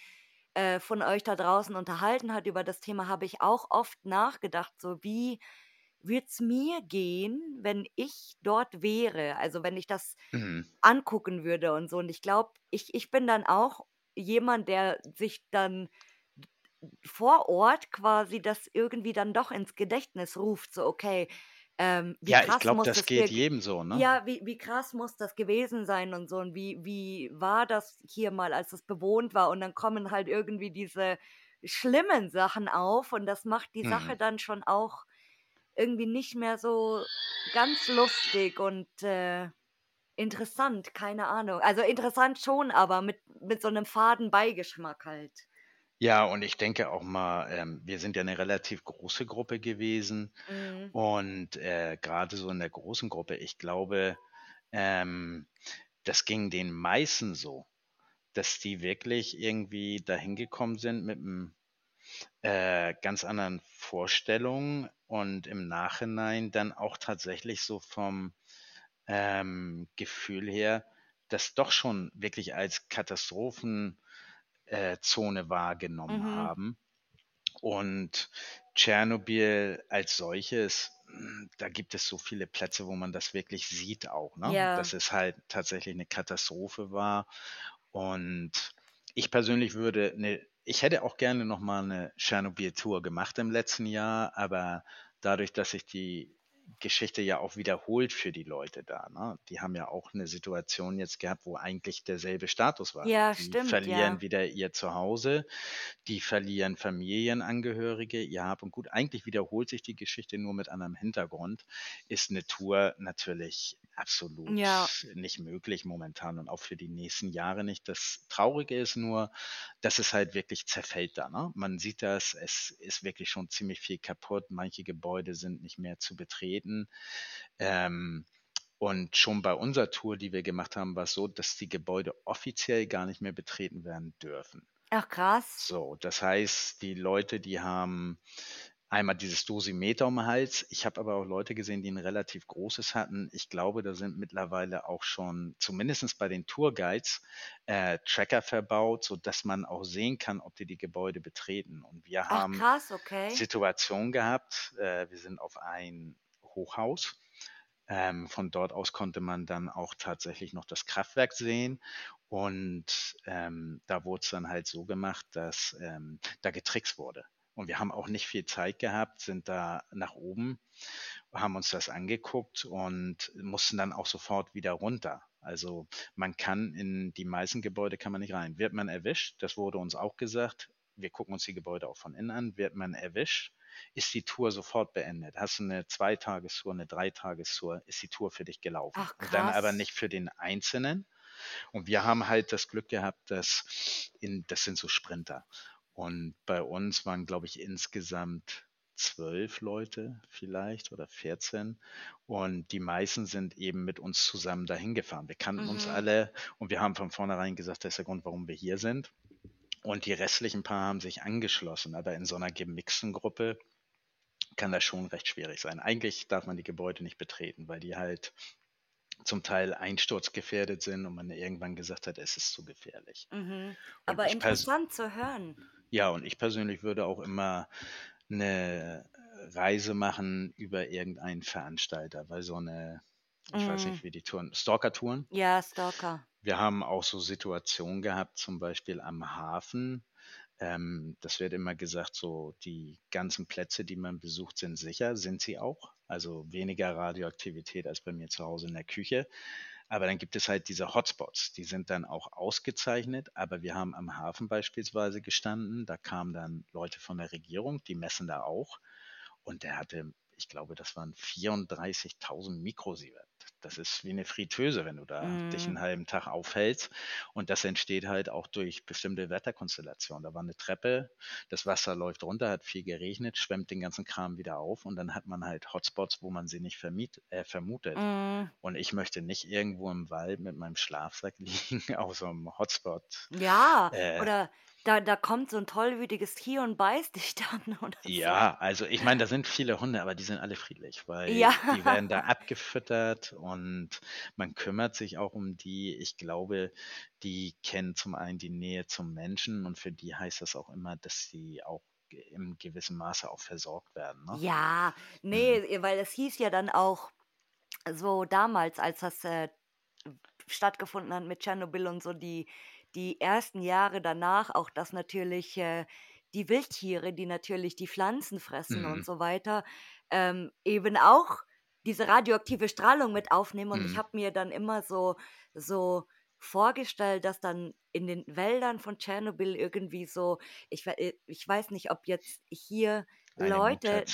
äh, von euch da draußen unterhalten hat über das Thema, habe ich auch oft nachgedacht, so wie wird es mir gehen, wenn ich dort wäre? Also wenn ich das Mhm. angucken würde und so. Und ich glaube, ich, ich bin dann auch jemand, der sich dann vor Ort quasi das irgendwie dann doch ins Gedächtnis ruft, so okay, ähm, wie Ja, ich krass glaube, muss das das geht wir jedem so, ne? ja, wie, wie krass muss das gewesen sein und so und wie, wie war das hier mal, als es bewohnt war und dann kommen halt irgendwie diese schlimmen Sachen auf und das macht die Sache Mhm. dann schon auch irgendwie nicht mehr so ganz lustig und äh, interessant, keine Ahnung. Also interessant schon, aber mit, mit so einem faden Beigeschmack halt. Ja, und ich denke auch mal, ähm, wir sind ja eine relativ große Gruppe gewesen Mhm. und äh, gerade so in der großen Gruppe, ich glaube, ähm, das ging den meisten so, dass die wirklich irgendwie dahin gekommen sind mit einem äh, ganz anderen Vorstellungen und im Nachhinein dann auch tatsächlich so vom ähm, Gefühl her, das doch schon wirklich als Katastrophenzone äh, Zone wahrgenommen Mhm. haben. Und Tschernobyl als solches, da gibt es so viele Plätze, wo man das wirklich sieht auch, ne? Ja. Dass es halt tatsächlich eine Katastrophe war. Und ich persönlich würde eine ich hätte auch gerne noch mal eine Tschernobyl-Tour gemacht im letzten Jahr, aber dadurch, dass sich die Geschichte ja auch wiederholt für die Leute da. Ne? Die haben ja auch eine Situation jetzt gehabt, wo eigentlich derselbe Status war. Ja, die stimmt, verlieren ja. wieder ihr Zuhause, die verlieren Familienangehörige, ihr Hab und Gut. Eigentlich wiederholt sich die Geschichte nur mit anderem Hintergrund. Ist eine Tour natürlich absolut Ja. nicht möglich momentan und auch für die nächsten Jahre nicht. Das Traurige ist nur, dass es halt wirklich zerfällt da. Ne? Man sieht das, es ist wirklich schon ziemlich viel kaputt. Manche Gebäude sind nicht mehr zu betreten. Ähm, und schon bei unserer Tour, die wir gemacht haben, war es so, dass die Gebäude offiziell gar nicht mehr betreten werden dürfen. Ach, krass. So, das heißt, die Leute, die haben einmal dieses Dosimeter um den Hals. Ich habe aber auch Leute gesehen, die ein relativ großes hatten. Ich glaube, da sind mittlerweile auch schon, zumindest bei den Tourguides, äh, Tracker verbaut, sodass man auch sehen kann, ob die die Gebäude betreten. Und wir Ach, haben krass, okay. Situation gehabt. Äh, wir sind auf ein Hochhaus. Ähm, von dort aus konnte man dann auch tatsächlich noch das Kraftwerk sehen. Und ähm, da wurde es dann halt so gemacht, dass ähm, da getrickst wurde. Und wir haben auch nicht viel Zeit gehabt, sind da nach oben, haben uns das angeguckt und mussten dann auch sofort wieder runter. Also man kann in die meisten Gebäude kann man nicht rein. Wird man erwischt, das wurde uns auch gesagt, wir gucken uns die Gebäude auch von innen an, wird man erwischt, ist die Tour sofort beendet. Hast du eine Zweitagestour, eine Dreitagestour, ist die Tour für dich gelaufen. Ach, Und dann aber nicht für den Einzelnen. Und wir haben halt das Glück gehabt, dass in, das sind so Sprinter. Und bei uns waren, glaube ich, insgesamt zwölf Leute vielleicht oder 14. Und die meisten sind eben mit uns zusammen dahin gefahren. Wir kannten uns Mhm. alle und wir haben von vornherein gesagt, das ist der Grund, warum wir hier sind. Und die restlichen paar haben sich angeschlossen. Aber in so einer gemixten Gruppe kann das schon recht schwierig sein. Eigentlich darf man die Gebäude nicht betreten, weil die halt zum Teil einsturzgefährdet sind und man irgendwann gesagt hat, es ist zu gefährlich. Mhm. Aber interessant zu hören. ja, und ich persönlich würde auch immer eine Reise machen über irgendeinen Veranstalter, weil so eine, ich weiß Mhm. nicht, wie die Touren, Stalker-Touren. Ja, Stalker. Wir haben auch so Situationen gehabt, zum Beispiel am Hafen. Ähm, das wird immer gesagt, so die ganzen Plätze, die man besucht, sind sicher, sind sie auch. Also weniger Radioaktivität als bei mir zu Hause in der Küche. Aber dann gibt es halt diese Hotspots, die sind dann auch ausgezeichnet. Aber wir haben am Hafen beispielsweise gestanden, da kamen dann Leute von der Regierung, die messen da auch. Und der hatte, ich glaube, das waren 34.000 Mikrosievert. Das ist wie eine Fritteuse, wenn du da dich einen Mhm. halben Tag aufhältst. Und das entsteht halt auch durch bestimmte Wetterkonstellationen. Da war eine Treppe, das Wasser läuft runter, hat viel geregnet, schwemmt den ganzen Kram wieder auf und dann hat man halt Hotspots, wo man sie nicht vermiet, äh, vermutet. Mhm. Und ich möchte nicht irgendwo im Wald mit meinem Schlafsack liegen auf so einem Hotspot. Ja, Äh, oder da, da kommt so ein tollwütiges Tier und beißt dich dann oder so. Ja, also ich meine, da sind viele Hunde, aber die sind alle friedlich, weil Ja. die werden da abgefüttert und man kümmert sich auch um die. Ich glaube, die kennen zum einen die Nähe zum Menschen und für die heißt das auch immer, dass sie auch im gewissen Maße auch versorgt werden. Ne? Ja, Mhm. nee, weil es hieß ja dann auch so damals, als das äh, stattgefunden hat mit Tschernobyl und so, die, die ersten Jahre danach auch, dass natürlich äh, die Wildtiere, die natürlich die Pflanzen fressen Mhm. und so weiter, ähm, eben auch diese radioaktive Strahlung mit aufnehmen. Und ich Mhm. habe mir dann immer so, so vorgestellt, dass dann in den Wäldern von Tschernobyl irgendwie so, ich, äh, ich weiß nicht, ob jetzt hier Eine Leute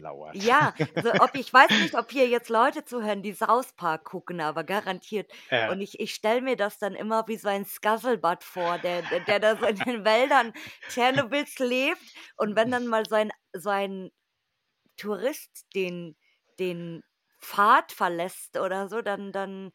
lauert. Ja, also ob ich weiß nicht, ob hier jetzt Leute zuhören, die South Park gucken, aber garantiert. Ja, Und ich, ich stelle mir das dann immer wie so ein Scuzzlebutt vor, der, der, der da so in den Wäldern Tschernobyls lebt. Und wenn dann mal so ein, so ein Tourist den, den Pfad verlässt oder so, dann, dann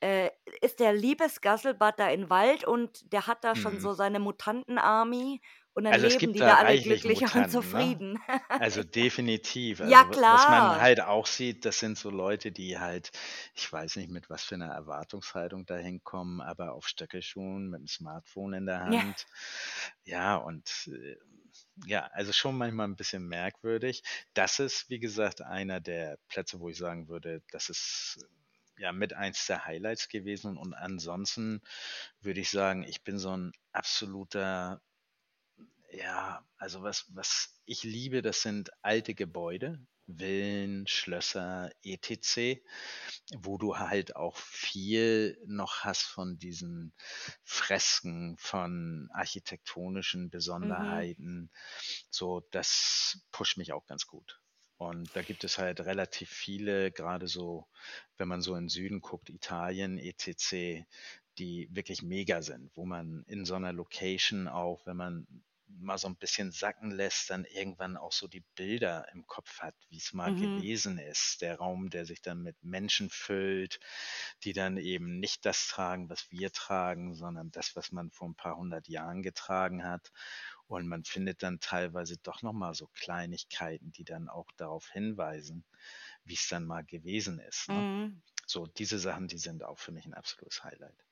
äh, ist der liebe Scuzzlebutt da im Wald und der hat da schon mhm. so seine Mutanten-Army und dann Also es leben gibt die da da alle glücklich und Mutanten, ne? zufrieden. Also definitiv. Ja, Also wa- was man klar. halt auch sieht, das sind so Leute, die halt, ich weiß nicht mit was für einer Erwartungshaltung da hinkommen, aber auf Stöckelschuhen mit dem Smartphone in der Ja. Hand. Ja, und äh, ja, also schon manchmal ein bisschen merkwürdig. Das ist, wie gesagt, einer der Plätze, wo ich sagen würde, das ist ja mit eins der Highlights gewesen. Und ansonsten würde ich sagen, ich bin so ein absoluter Ja, also was, was ich liebe, das sind alte Gebäude, Villen, Schlösser, etc., wo du halt auch viel noch hast von diesen Fresken, von architektonischen Mhm. Besonderheiten. So, das pusht mich auch ganz gut. Und da gibt es halt relativ viele, gerade so, wenn man so in den Süden guckt, Italien, etc., die wirklich mega sind, wo man in so einer Location auch, wenn man mal so ein bisschen sacken lässt, dann irgendwann auch so die Bilder im Kopf hat, wie es mal Mhm. gewesen ist. Der Raum, der sich dann mit Menschen füllt, die dann eben nicht das tragen, was wir tragen, sondern das, was man vor ein paar hundert Jahren getragen hat. Und man findet dann teilweise doch nochmal so Kleinigkeiten, die dann auch darauf hinweisen, wie es dann mal gewesen ist. Ne? Mhm. So, diese Sachen, die sind auch für mich ein absolutes Highlight.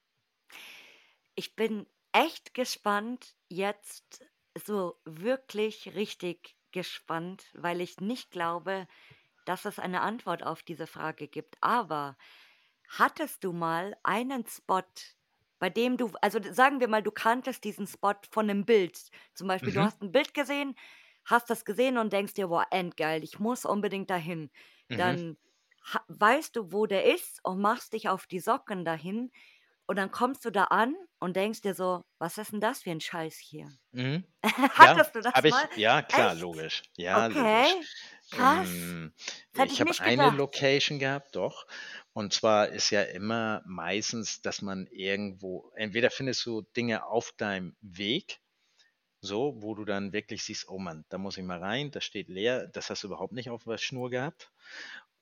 Ich bin echt gespannt, jetzt so wirklich richtig gespannt, weil ich nicht glaube, dass es eine Antwort auf diese Frage gibt. Aber hattest du mal einen Spot, bei dem du, also sagen wir mal, du kanntest diesen Spot von einem Bild. Zum Beispiel, du Mhm, hast ein Bild gesehen, hast das gesehen und denkst dir, boah, endgeil, ich muss unbedingt dahin. mhm, Dann weißt du, wo der ist und machst dich auf die Socken dahin und dann kommst du da an und denkst dir so, was ist denn das für ein Scheiß hier? mhm. Ja, Hattest du das ich, mal? ja, klar, Echt? logisch. Ja, logisch. Okay, krass. Ähm, ich ich habe eine gedacht. Location gehabt, doch. Und zwar ist ja immer meistens, dass man irgendwo, entweder findest du Dinge auf deinem Weg, so, wo du dann wirklich siehst, oh Mann, da muss ich mal rein, das steht leer, das hast du überhaupt nicht auf der Schnur gehabt.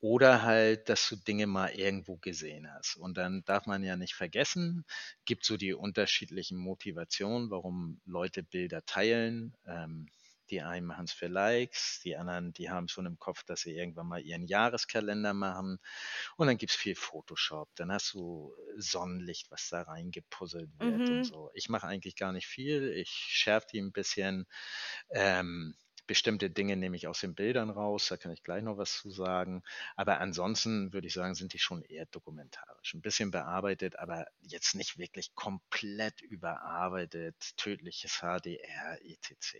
Oder halt, dass du Dinge mal irgendwo gesehen hast. Und dann darf man ja nicht vergessen, gibt so die unterschiedlichen Motivationen, warum Leute Bilder teilen. Ähm, die einen machen es für Likes, die anderen, die haben schon im Kopf, dass sie irgendwann mal ihren Jahreskalender machen. Und dann gibt es viel Photoshop. Dann hast du Sonnenlicht, was da reingepuzzelt wird und Mhm. so. Ich mache eigentlich gar nicht viel. Ich schärfe die ein bisschen. Ähm, bestimmte Dinge nehme ich aus den Bildern raus, da kann ich gleich noch was zu sagen. Aber ansonsten würde ich sagen, sind die schon eher dokumentarisch. Ein bisschen bearbeitet, aber jetzt nicht wirklich komplett überarbeitet, tödliches HDR, etc.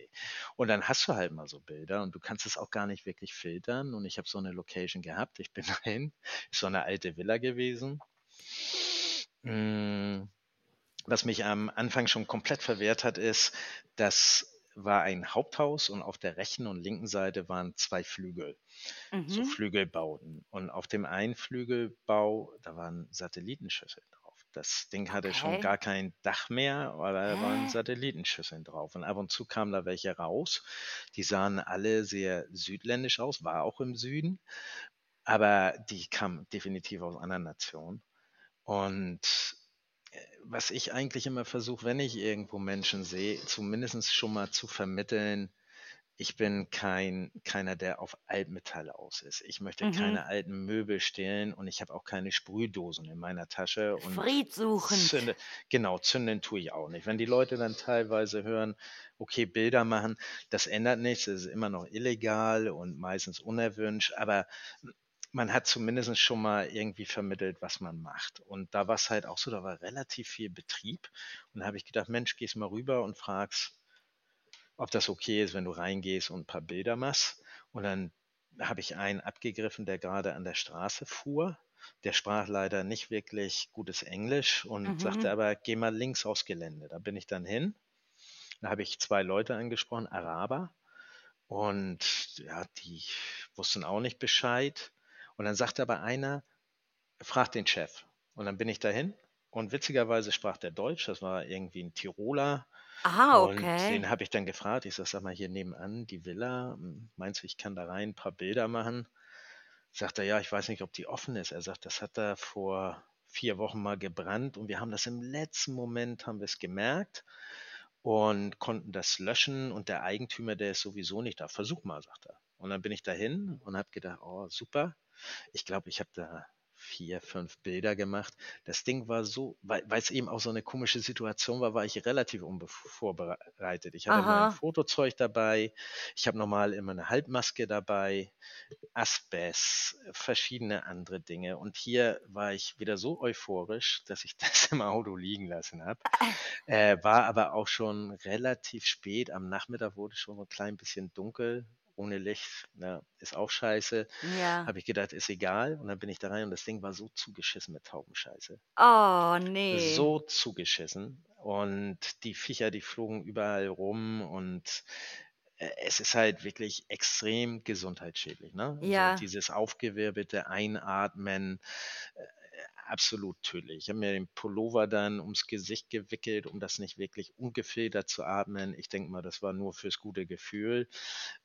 Und dann hast du halt mal so Bilder und du kannst es auch gar nicht wirklich filtern. Und ich habe so eine Location gehabt, ich bin dahin, ist so eine alte Villa gewesen. Mm, Was mich am Anfang schon komplett verwehrt hat, ist, das war ein Haupthaus und auf der rechten und linken Seite waren zwei Flügel, so Mhm. Flügelbauten. Und auf dem einen Flügelbau, da waren Satellitenschüsseln drauf. Das Ding hatte schon Okay. gar kein Dach mehr, aber da waren Hä? Satellitenschüsseln drauf. Und ab und zu kamen da welche raus. Die sahen alle sehr südländisch aus, war auch im Süden, aber die kamen definitiv aus anderen Nationen. Und was ich eigentlich immer versuche, wenn ich irgendwo Menschen sehe, zumindest schon mal zu vermitteln, ich bin kein, keiner, der auf Altmetall aus ist. Ich möchte Mhm. keine alten Möbel stehlen und ich habe auch keine Sprühdosen in meiner Tasche und Friedsuchend. zünde, genau, zünden tue ich auch nicht. Wenn die Leute dann teilweise hören, okay, Bilder machen, das ändert nichts, es ist immer noch illegal und meistens unerwünscht, aber man hat zumindest schon mal irgendwie vermittelt, was man macht. Und da war es halt auch so, da war relativ viel Betrieb. Und da habe ich gedacht, Mensch, gehst mal rüber und fragst, ob das okay ist, wenn du reingehst und ein paar Bilder machst. Und dann habe ich einen abgegriffen, der gerade an der Straße fuhr. Der sprach leider nicht wirklich gutes Englisch und sagte Mhm. aber, geh mal links aufs Gelände. Da bin ich dann hin. Da habe ich zwei Leute angesprochen, Araber. Und ja, die wussten auch nicht Bescheid. Und dann sagte aber einer, frag den Chef. Und dann bin ich dahin. Und witzigerweise sprach der Deutsch, das war irgendwie ein Tiroler. Ah, Und okay. den habe ich dann gefragt. Ich sag, sag mal, hier nebenan die Villa. hm, Meinst du, ich kann da rein ein paar Bilder machen? Sagt er, ja, ich weiß nicht, ob die offen ist. Er sagt, das hat da vor vier Wochen mal gebrannt und wir haben das im letzten Moment, haben wir es gemerkt und konnten das löschen und der Eigentümer, der ist sowieso nicht da. Versuch mal, sagt er. Und dann bin ich dahin und habe gedacht, oh, super. Ich glaube, ich habe da vier, fünf Bilder gemacht. Das Ding war so, weil es eben auch so eine komische Situation war, war ich relativ unvorbereitet. Ich hatte mein Aha. Fotozeug dabei, ich habe normal immer eine Halbmaske dabei, Asbest, verschiedene andere Dinge. Und hier war ich wieder so euphorisch, dass ich das im Auto liegen lassen habe. Äh, war aber auch schon relativ spät. Am Nachmittag wurde schon so ein klein bisschen dunkel. Ohne Licht, na, ist auch scheiße. Ja. Habe ich gedacht, ist egal. Und dann bin ich da rein und das Ding war so zugeschissen mit Taubenscheiße. Oh, nee. So zugeschissen. Und die Viecher, die flogen überall rum und äh, es ist halt wirklich extrem gesundheitsschädlich. Ne? Ja. Also dieses aufgewirbelte Einatmen, äh, absolut tödlich. Ich habe mir den Pullover dann ums Gesicht gewickelt, um das nicht wirklich ungefiltert zu atmen. Ich denke mal, das war nur fürs gute Gefühl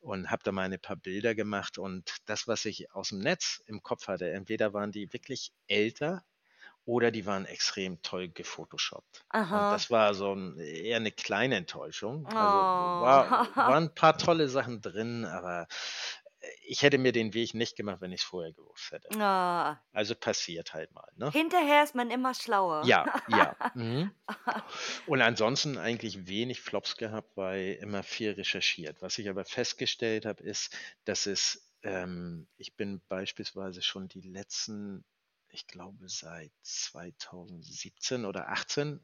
und habe da mal ein paar Bilder gemacht. Und das, was ich aus dem Netz im Kopf hatte, entweder waren die wirklich älter oder die waren extrem toll gefotoshoppt. Und das war so ein, eher eine kleine Enttäuschung. Also Oh. war, waren ein paar tolle Sachen drin, aber ich hätte mir den Weg nicht gemacht, wenn ich es vorher gewusst hätte. Ah. Also passiert halt mal, ne? Hinterher ist man immer schlauer. Ja, ja. Mhm. Und ansonsten eigentlich wenig Flops gehabt, weil immer viel recherchiert. Was ich aber festgestellt habe, ist, dass es, ähm, ich bin beispielsweise schon die letzten, ich glaube seit 2017 oder 18,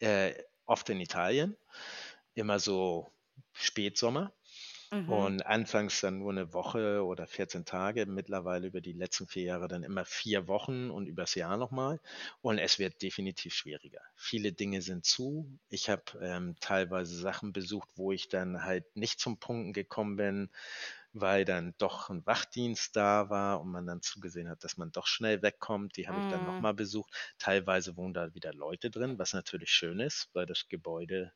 äh, oft in Italien, immer so Spätsommer. Mhm. Und anfangs dann nur eine Woche oder 14 Tage, mittlerweile über die letzten vier Jahre dann immer vier Wochen und übers Jahr nochmal. Und es wird definitiv schwieriger. Viele Dinge sind zu. Ich habe ähm, teilweise Sachen besucht, wo ich dann halt nicht zum Punkten gekommen bin, weil dann doch ein Wachdienst da war und man dann zugesehen hat, dass man doch schnell wegkommt. Die habe ich dann Mhm. nochmal besucht. Teilweise wohnen da wieder Leute drin, was natürlich schön ist, weil das Gebäude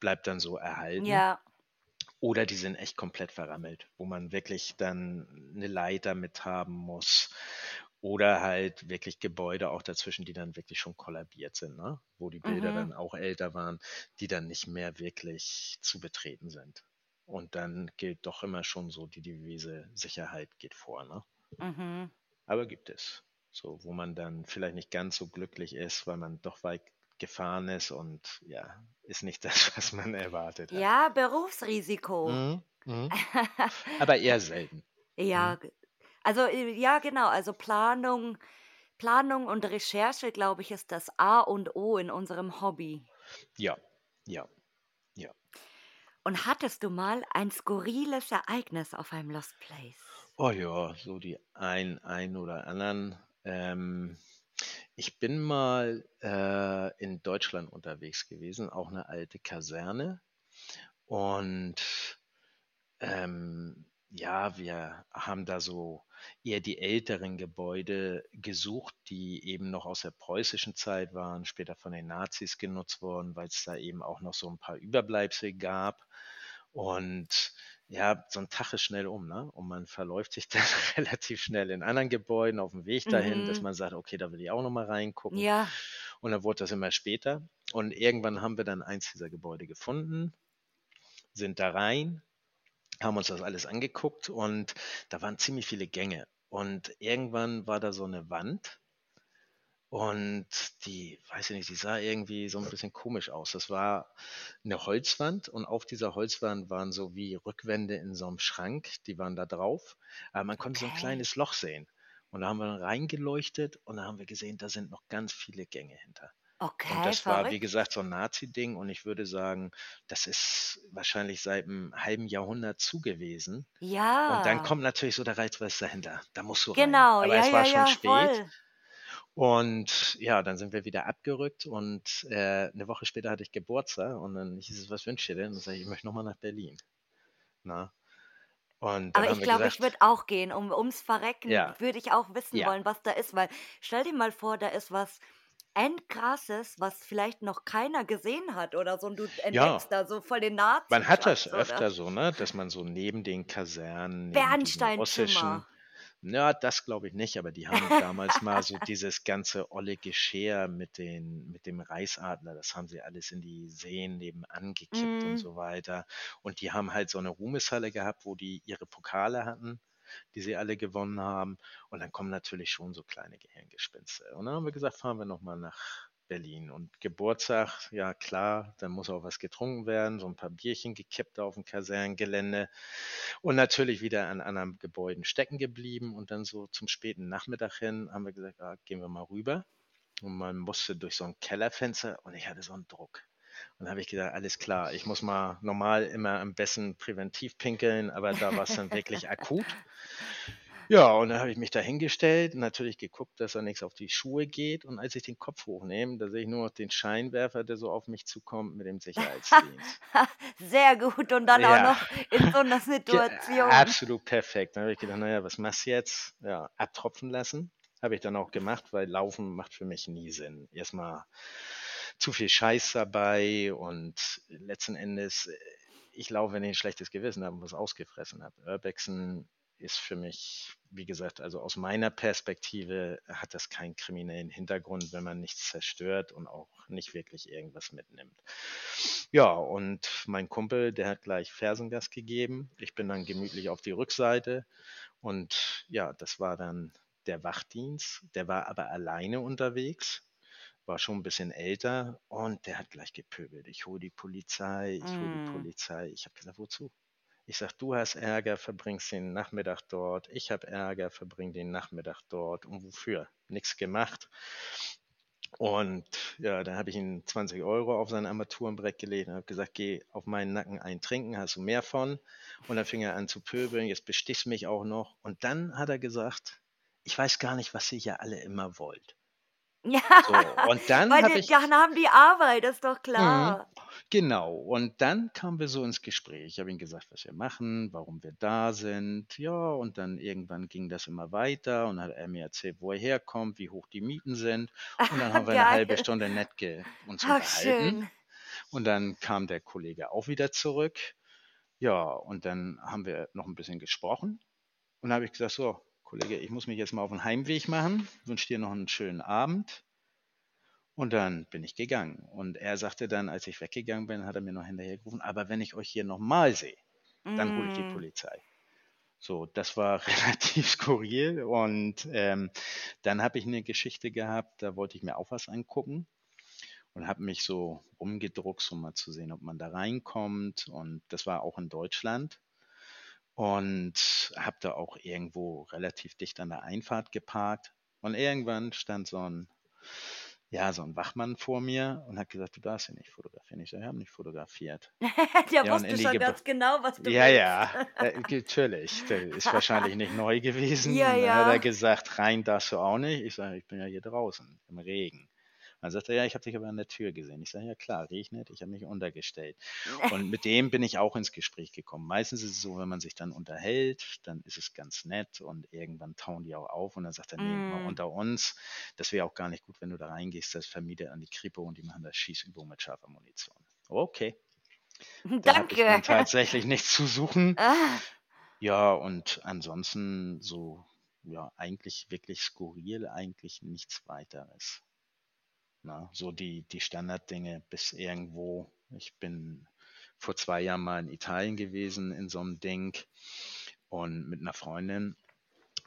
bleibt dann so erhalten. Ja. Oder die sind echt komplett verrammelt, wo man wirklich dann eine Leiter mit haben muss. Oder halt wirklich Gebäude auch dazwischen, die dann wirklich schon kollabiert sind, ne? Wo die Bilder Mhm. dann auch älter waren, die dann nicht mehr wirklich zu betreten sind. Und dann gilt doch immer schon so die Devise, Sicherheit geht vor, ne? Mhm. Aber gibt es. So, wo man dann vielleicht nicht ganz so glücklich ist, weil man doch weit gefahren ist und ja, ist nicht das, was man erwartet hat. Ja, Berufsrisiko. Mhm, mhm. Aber eher selten. Ja, Mhm. also äh, ja, genau. Also Planung, Planung und Recherche, glaube ich, ist das A und O in unserem Hobby. Ja, ja, ja. Und hattest du mal ein skurriles Ereignis auf einem Lost Place? Oh ja, so die ein, ein oder anderen. Ähm, ich bin mal äh, in Deutschland unterwegs gewesen, auch eine alte Kaserne. Und ähm, ja, wir haben da so eher die älteren Gebäude gesucht, die eben noch aus der preußischen Zeit waren, später von den Nazis genutzt wurden, weil es da eben auch noch so ein paar Überbleibsel gab. Und ja, so ein Tag ist schnell um, ne? Und man verläuft sich dann relativ schnell in anderen Gebäuden auf dem Weg dahin, dass Mhm. man sagt, okay, da will ich auch noch mal reingucken. Ja. Und dann wurde das immer später. Und irgendwann haben wir dann eins dieser Gebäude gefunden, sind da rein, haben uns das alles angeguckt und da waren ziemlich viele Gänge. Und irgendwann war da so eine Wand und die, weiß ich nicht, die sah irgendwie so ein bisschen komisch aus. Das war eine Holzwand und auf dieser Holzwand waren so wie Rückwände in so einem Schrank, die waren da drauf. Aber man konnte so ein Okay. kleines Loch sehen. Und da haben wir dann reingeleuchtet und da haben wir gesehen, da sind noch ganz viele Gänge hinter. Und Okay, das war, wie verrückt. gesagt, so ein Nazi-Ding und ich würde sagen, das ist wahrscheinlich seit einem halben Jahrhundert zugewiesen. Und dann Ja. kommt natürlich so der Reiz, was dahinter? Da musst du rein. Genau, Aber ja, es ja, war schon ja, spät voll. Und ja, dann sind wir wieder abgerückt und äh, eine Woche später hatte ich Geburtstag und dann hieß es, was wünscht ihr denn? Und dann sage ich, ich möchte nochmal nach Berlin. Na? Aber ich glaube, ich würde auch gehen. Um, ums Verrecken ja, würde ich auch wissen ja, wollen, was da ist. Weil stell dir mal vor, da ist was endkrasses, was vielleicht noch keiner gesehen hat oder so. Und du ja. entdeckst da so voll den Man hat das oder? öfter so, ne, dass man so neben den Kasernen, Bernsteinzimmer. Ja, das glaube ich nicht, aber die haben damals mal so dieses ganze olle Geschirr mit den, mit dem Reichsadler, das haben sie alles in die Seen nebenan gekippt und Mm, so weiter. Und die haben halt so eine Ruhmeshalle gehabt, wo die ihre Pokale hatten. die sie alle gewonnen haben. Und dann kommen natürlich schon so kleine Gehirngespinste. Und dann haben wir gesagt, fahren wir nochmal nach Berlin. Und Geburtstag, ja klar, dann muss auch was getrunken werden, so ein paar Bierchen gekippt auf dem Kasernengelände und natürlich wieder an anderen Gebäuden stecken geblieben. Und dann so zum späten Nachmittag hin haben wir gesagt, ah, gehen wir mal rüber. Und man musste durch so ein Kellerfenster und ich hatte so einen Druck. Und dann habe ich gedacht, alles klar, ich muss mal normal immer am besten präventiv pinkeln, aber da war es dann wirklich akut. Ja, und dann habe ich mich da hingestellt, natürlich geguckt, dass da nichts auf die Schuhe geht. Und als ich den Kopf hochnehme, da sehe ich nur noch den Scheinwerfer, der so auf mich zukommt mit dem Sicherheitsdienst. Sehr gut. Und dann auch noch in so einer Situation. Absolut perfekt. Dann habe ich gedacht, naja, was machst du jetzt? Ja, abtropfen lassen. Habe ich dann auch gemacht, weil Laufen macht für mich nie Sinn. Erstmal zu viel Scheiß dabei und letzten Endes, ich laufe, wenn ich ein schlechtes Gewissen habe und was ausgefressen habe. Urbexen ist für mich, wie gesagt, also aus meiner Perspektive hat das keinen kriminellen Hintergrund, wenn man nichts zerstört und auch nicht wirklich irgendwas mitnimmt. Ja, und mein Kumpel, der hat gleich Fersengas gegeben. Ich bin dann gemütlich auf die Rückseite und ja, das war dann der Wachdienst. Der war aber alleine unterwegs war schon ein bisschen älter und der hat gleich gepöbelt. Ich hole die Polizei, ich hole die mm. Polizei. Ich habe gesagt, wozu? Ich sage, du hast Ärger, verbringst den Nachmittag dort. Ich habe Ärger, verbring den Nachmittag dort. Und wofür? Nichts gemacht. Und ja, dann habe ich ihm 20 Euro auf sein Armaturenbrett gelegt und habe gesagt, geh auf meinen Nacken eintrinken, hast du mehr von. Und dann fing er an zu pöbeln, jetzt bestichst mich auch noch. Und dann hat er gesagt, ich weiß gar nicht, was ihr hier alle immer wollt. Ja, So, und dann weil habe die, ich, dann haben die Arbeit, ist doch Mhm. klar. Genau. Und dann kamen wir so ins Gespräch. Ich habe ihm gesagt, was wir machen, warum wir da sind. Ja, und dann irgendwann ging das immer weiter und hat er mir erzählt, wo er herkommt, wie hoch die Mieten sind. Und dann haben wir eine halbe Geil. Stunde nett ge uns Ach, unterhalten. schön. Und dann kam der Kollege auch wieder zurück. Ja, und dann haben wir noch ein bisschen gesprochen. Und dann habe ich gesagt, so, Kollege, ich muss mich jetzt mal auf den Heimweg machen. Wünsche dir noch einen schönen Abend. Und dann bin ich gegangen. Und er sagte dann, als ich weggegangen bin, hat er mir noch hinterher gerufen, aber wenn ich euch hier nochmal sehe, dann hole ich die Mm. Polizei. So, das war relativ skurril. Und ähm, dann habe ich eine Geschichte gehabt, da wollte ich mir auch was angucken und habe mich so rumgedruckt, um mal zu sehen, ob man da reinkommt. Und das war auch in Deutschland. Und habe da auch irgendwo relativ dicht an der Einfahrt geparkt. Und irgendwann stand so ein, ja, so ein Wachmann vor mir und hat gesagt, du darfst hier nicht fotografieren. Ich sage, ich habe nicht fotografiert. Der Ja, wusste schon Gebo ganz genau, was du ja, willst. ja, äh, natürlich. Der ist wahrscheinlich nicht neu gewesen. Ja, Und dann hat er ja. gesagt, rein darfst du auch nicht. Ich sage, ich bin ja hier draußen im Regen. Dann sagt er, ja, ich habe dich aber an der Tür gesehen. Ich sage, ja klar, regnet, ich habe mich untergestellt. Und mit dem bin ich auch ins Gespräch gekommen. Meistens ist es so, wenn man sich dann unterhält, dann ist es ganz nett und irgendwann tauen die auch auf und dann sagt er, nee, mal Mm. unter uns, das wäre auch gar nicht gut, wenn du da reingehst, das vermietet an die Kripo und die machen da Schießübungen mit scharfer Munition. Okay, da Danke. tatsächlich nichts zu suchen. Ah, Ja, und ansonsten so, ja, eigentlich wirklich skurril, eigentlich nichts weiteres. Na, so die, die Standarddinge bis irgendwo. Ich bin vor zwei Jahren mal in Italien gewesen in so einem Ding und mit einer Freundin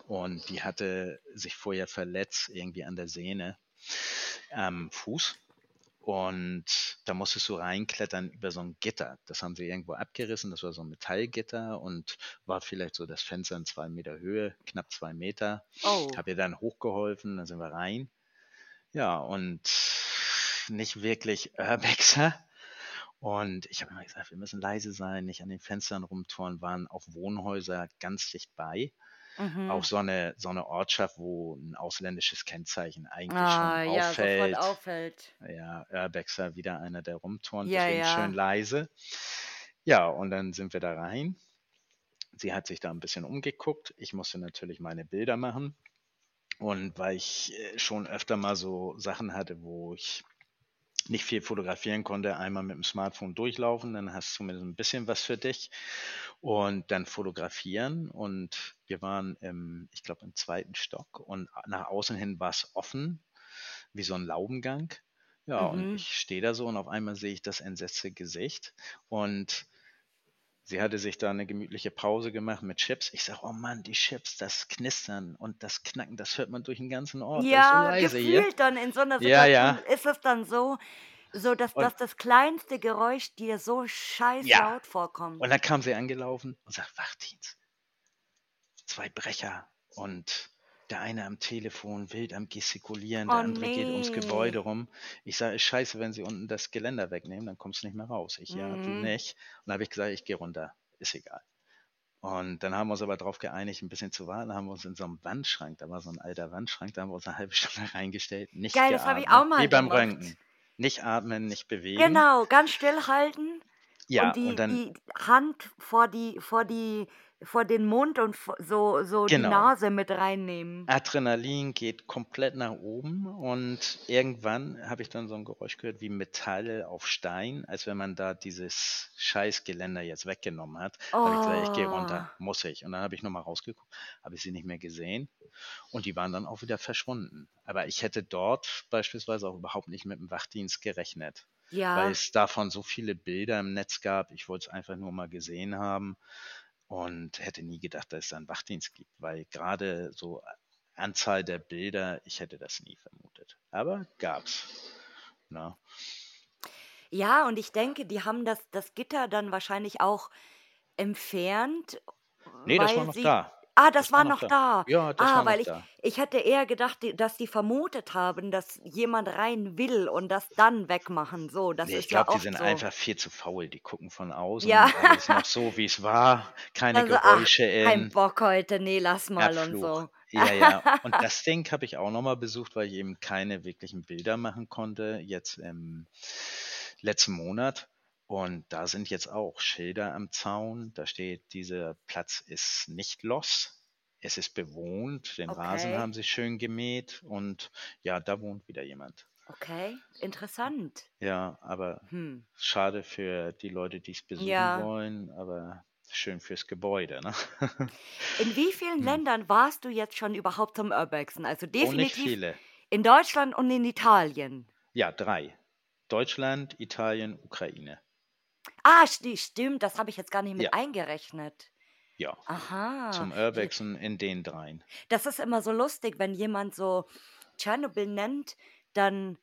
und die hatte sich vorher verletzt, irgendwie an der Sehne am Fuß. Und da musstest du reinklettern über so ein Gitter. Das haben sie irgendwo abgerissen. Das war so ein Metallgitter und war vielleicht so das Fenster in zwei Meter Höhe, knapp zwei Meter. Oh. Habe ihr dann hochgeholfen, dann sind wir rein. Ja, und nicht wirklich Urbexer. Und ich habe immer gesagt, wir müssen leise sein, nicht an den Fenstern rumtouren, waren auf Wohnhäuser ganz dicht bei. Auch Mhm. so eine, so eine Ortschaft, wo ein ausländisches Kennzeichen eigentlich Ah, schon ja, so voll auffällt. auffällt. Ja, Urbexer wieder einer, der rumturnt, Ja, deswegen schön ja. leise. Ja, und dann sind wir da rein. Sie hat sich da ein bisschen umgeguckt. Ich musste natürlich meine Bilder machen. Und weil ich äh, schon öfter mal so Sachen hatte, wo ich nicht viel fotografieren konnte, einmal mit dem Smartphone durchlaufen, dann hast du zumindest ein bisschen was für dich und dann fotografieren. Und wir waren im, ich glaube, im zweiten Stock und nach außen hin war es offen, wie so ein Laubengang. Ja, und Mhm. ich stehe da so und auf einmal sehe ich das entsetzte Gesicht und Sie hatte sich da eine gemütliche Pause gemacht mit Chips. Ich sage, oh Mann, die Chips, das Knistern und das Knacken, das hört man durch den ganzen Ort. Das ist so Ja, leise hier. gefühlt dann in so einer Ja, Situation ja. ist es dann so, so dass, Und dass das kleinste Geräusch dir so scheiß ja, laut vorkommt. und dann kam sie angelaufen und sagt, Wachdienst, zwei Brecher und der eine am Telefon, wild am gestikulieren, der Oh andere geht ums Gebäude rum. Ich sage, ist scheiße, wenn sie unten das Geländer wegnehmen, dann kommst du nicht mehr raus. Ich, ja, du Mhm. nicht. Und dann habe ich gesagt, ich gehe runter, ist egal. Und dann haben wir uns aber darauf geeinigt, ein bisschen zu warten. Haben wir uns in so einem Wandschrank, da war so ein alter Wandschrank, da haben wir uns eine halbe Stunde reingestellt, nicht Geil, das habe ich auch geatmet, mal wie beim gemacht. Röntgen. Nicht atmen, nicht bewegen. Genau, ganz still halten Ja, und und die, dann, die Hand vor die, vor die, vor den Mund und so, so die genau. Nase mit reinnehmen. Adrenalin geht komplett nach oben und irgendwann habe ich dann so ein Geräusch gehört wie Metall auf Stein, als wenn man da dieses Scheißgeländer jetzt weggenommen hat. Habe ich gesagt, ich gehe Oh, runter, muss ich. Und dann habe ich nochmal rausgeguckt, habe ich sie nicht mehr gesehen und die waren dann auch wieder verschwunden. Aber ich hätte dort beispielsweise auch überhaupt nicht mit dem Wachdienst gerechnet, weil ja, es davon so viele Bilder im Netz gab. Ich wollte es einfach nur mal gesehen haben und hätte nie gedacht, dass es da einen Wachdienst gibt, weil gerade so Anzahl der Bilder, ich hätte das nie vermutet. Aber gab's. Na, ja, und ich denke, die haben das, das Gitter dann wahrscheinlich auch entfernt, nee, das war noch sie. da. Ah, das Das war war noch noch da. da. Ja, das Ah, war noch weil ich, da. ich hätte eher gedacht, die- dass die vermutet haben, dass jemand rein will und das dann wegmachen. So, das Nee, ich ist ja glaube, die oft sind so. einfach viel zu faul. Die gucken von außen, Ja, alles noch so, wie es war. Keine also, ach, Geräusche kein in. Bock heute, nee, lass mal und Abflug. so. Ja, ja. Und das Ding habe ich auch nochmal besucht, weil ich eben keine wirklichen Bilder machen konnte, jetzt im letzten Monat. Und da sind jetzt auch Schilder am Zaun. Da steht, dieser Platz ist nicht los. Es ist bewohnt. Den Rasen Okay, haben sie schön gemäht. Und ja, da wohnt wieder jemand. okay, interessant. Ja, aber Hm. schade für die Leute, die es besuchen Ja. wollen, aber schön fürs Gebäude, ne? In wie vielen Hm. Ländern warst du jetzt schon überhaupt zum Urbexen? Also Oh, definitiv viele. in Deutschland und in Italien. Ja, drei. Deutschland, Italien, Ukraine. Ah, sti- stimmt, das habe ich jetzt gar nicht mit Ja, eingerechnet. ja. Aha. Zum Urbexen in den dreien. Das ist immer so lustig, wenn jemand so Tschernobyl nennt, dann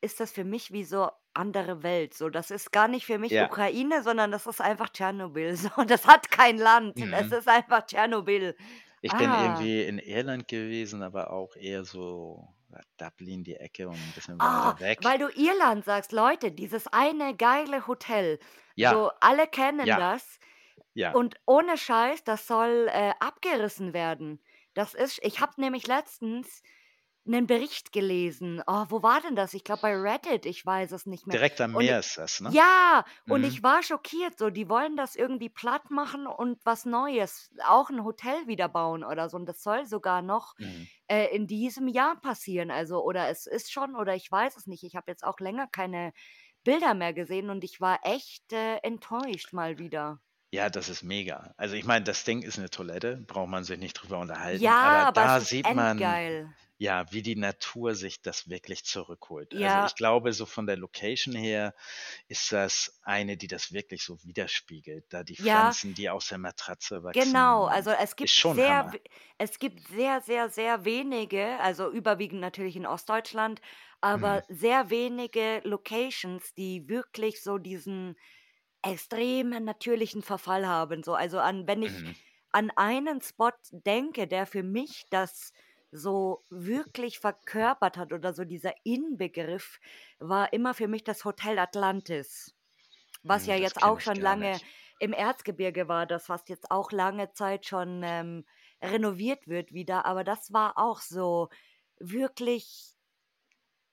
ist das für mich wie so andere Welt. So, das ist gar nicht für mich Ja. Ukraine, sondern das ist einfach Tschernobyl. So, das hat kein Land. Es Mhm. ist einfach Tschernobyl. Ich bin Ah. irgendwie in Irland gewesen, aber auch eher so Dublin die Ecke und ein bisschen weiter weg. weil du Irland sagst, Leute, dieses eine geile Hotel. Ja, So, alle kennen ja, das. ja. Und ohne Scheiß, das soll äh, abgerissen werden. Das ist, ich habe nämlich letztens einen Bericht gelesen. Oh, wo war denn das? Ich glaube bei Reddit, ich weiß es nicht mehr. Direkt am Und Meer ist das, ne? ja, und Mhm. ich war schockiert. So, die wollen das irgendwie platt machen und was Neues, auch ein Hotel wieder bauen oder so. Und das soll sogar noch Mhm. äh, in diesem Jahr passieren. Also, oder es ist schon, oder ich weiß es nicht. Ich habe jetzt auch länger keine Bilder mehr gesehen und ich war echt äh, enttäuscht mal wieder. Ja, das ist mega. Also ich meine, das Ding ist eine Toilette, braucht man sich nicht drüber unterhalten, Ja, aber aber da es ist sieht man, endgeil. Ja, wie die Natur sich das wirklich zurückholt. Also Ja, ich glaube, so von der Location her ist das eine, die das wirklich so widerspiegelt. Da die ja, Pflanzen, die aus der Matratze genau. wachsen, Also es gibt sehr, Hammer. es gibt sehr, sehr, sehr wenige, also überwiegend natürlich in Ostdeutschland, aber Mhm. sehr wenige Locations, die wirklich so diesen extremen natürlichen Verfall haben. So, also an, wenn ich Mhm. an einen Spot denke, der für mich das so wirklich verkörpert hat oder so dieser Inbegriff, war immer für mich das Hotel Atlantis, was Hm, ja jetzt auch schon lange nicht. im Erzgebirge war, das was jetzt auch lange Zeit schon ähm, renoviert wird wieder, aber das war auch so wirklich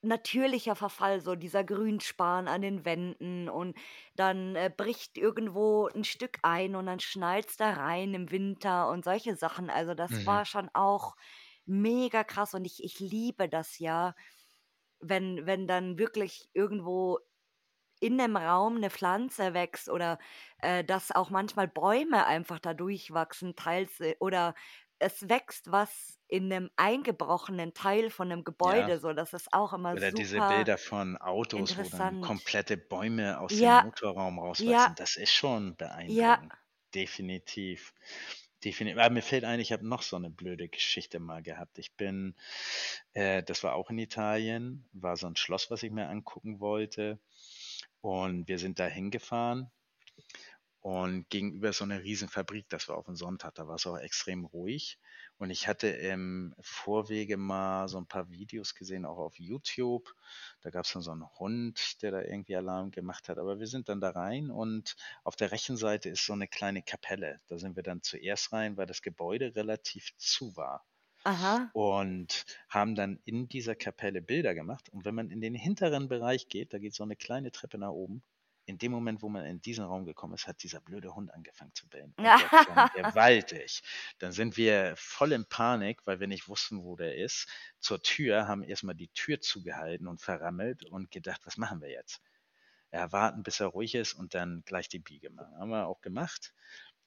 natürlicher Verfall, so dieser Grünspan an den Wänden und dann äh, bricht irgendwo ein Stück ein und dann schneit da rein im Winter und solche Sachen. Also das Mhm. war schon auch mega krass und ich, ich liebe das ja, wenn, wenn dann wirklich irgendwo in einem Raum eine Pflanze wächst oder äh, dass auch manchmal Bäume einfach da durchwachsen, teils äh, oder es wächst was in einem eingebrochenen Teil von einem Ja. Gebäude, so, das ist auch immer Oder diese super Bilder von Autos, wo dann komplette Bäume aus dem Ja, Motorraum ja, rauswachsen. Das ist schon ja. beeindruckend. Definitiv. Definitiv. Aber mir fällt ein, ich habe noch so eine blöde Geschichte mal gehabt. Ich bin, äh, das war auch in Italien, war so ein Schloss, was ich mir angucken wollte. Und wir sind da hingefahren und gegenüber so einer Riesenfabrik, das war auf dem Sonntag, da war es auch extrem ruhig. Und ich hatte im Vorwege mal so ein paar Videos gesehen, auch auf YouTube. Da gab es dann so einen Hund, der da irgendwie Alarm gemacht hat. Aber wir sind dann da rein und auf der rechten Seite ist so eine kleine Kapelle. Da sind wir dann zuerst rein, weil das Gebäude relativ zu war. Aha. Und haben dann in dieser Kapelle Bilder gemacht. Und wenn man in den hinteren Bereich geht, da geht so eine kleine Treppe nach oben. In dem Moment, wo man in diesen Raum gekommen ist, hat dieser blöde Hund angefangen zu bellen. Und der gewaltig. Dann sind wir voll in Panik, weil wir nicht wussten, wo der ist. Zur Tür, haben erstmal die Tür zugehalten und verrammelt und gedacht, was machen wir jetzt? Ja, warten, bis er ruhig ist und dann gleich die Biege machen. Haben wir auch gemacht.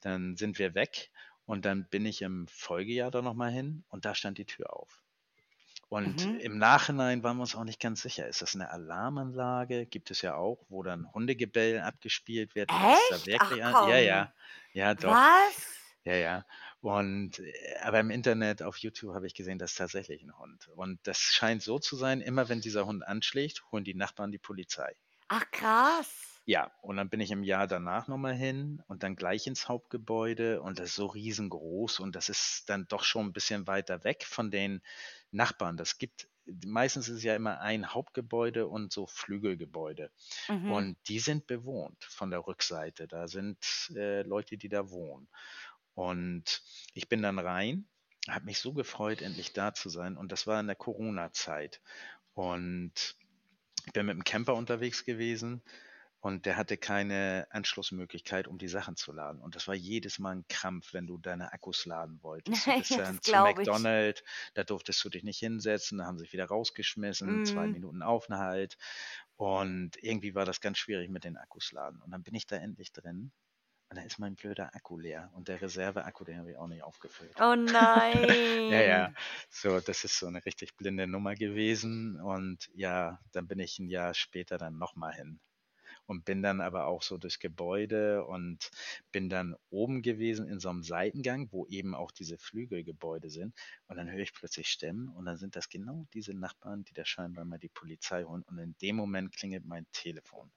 Dann sind wir weg und dann bin ich im Folgejahr da nochmal hin und da stand die Tür auf. Und Mhm. im Nachhinein waren wir uns auch nicht ganz sicher. Ist das eine Alarmanlage? Gibt es ja auch, wo dann Hundegebell abgespielt wird. Echt? wirklich Ach? Ja, ja. Ja, doch. Was? Ja, ja. Und äh, aber im Internet auf YouTube habe ich gesehen, das ist tatsächlich ein Hund. Und das scheint so zu sein, immer wenn dieser Hund anschlägt, holen die Nachbarn die Polizei. Ach krass. Ja, und dann bin ich im Jahr danach nochmal hin und dann gleich ins Hauptgebäude und das ist so riesengroß und das ist dann doch schon ein bisschen weiter weg von den Nachbarn. Das gibt, meistens ist es ja immer ein Hauptgebäude und so Flügelgebäude Mhm. und die sind bewohnt von der Rückseite. Da sind äh, Leute, die da wohnen. Und ich bin dann rein, habe mich so gefreut, endlich da zu sein und das war in der Corona-Zeit und ich bin mit dem Camper unterwegs gewesen und der hatte keine Anschlussmöglichkeit, um die Sachen zu laden. Und das war jedes Mal ein Krampf, wenn du deine Akkus laden wolltest. Du bist Ja, dann zu glaube ich. McDonald's, da durftest du dich nicht hinsetzen, da haben sie dich wieder rausgeschmissen, zwei Mhm. Minuten Aufenthalt. Und irgendwie war das ganz schwierig mit den Akkus laden. Und dann bin ich da endlich drin. Und dann ist mein blöder Akku leer. Und der Reserveakku, den habe ich auch nicht aufgefüllt. Oh Ja, ja. nein. So, das ist so eine richtig blinde Nummer gewesen. Und ja, dann bin ich ein Jahr später dann nochmal hin. Und bin dann aber auch so durchs Gebäude und bin dann oben gewesen in so einem Seitengang, wo eben auch diese Flügelgebäude sind. Und dann höre ich plötzlich Stimmen und dann sind das genau diese Nachbarn, die da scheinbar mal die Polizei holen. Und in dem Moment klingelt mein Telefon.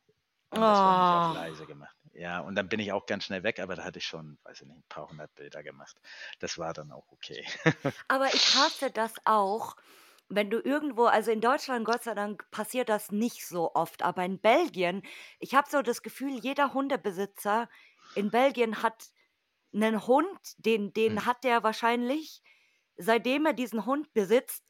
Und das war nicht auf Oh. leise gemacht. Ja, und dann bin ich auch ganz schnell weg, aber da hatte ich schon, weiß ich nicht, ein paar hundert Bilder gemacht. Das war dann auch okay. Aber ich hasse das auch, wenn du irgendwo, also in Deutschland, Gott sei Dank, passiert das nicht so oft, aber in Belgien, ich habe so das Gefühl, jeder Hundebesitzer in Belgien hat einen Hund, den, Hm. den hat der wahrscheinlich, seitdem er diesen Hund besitzt,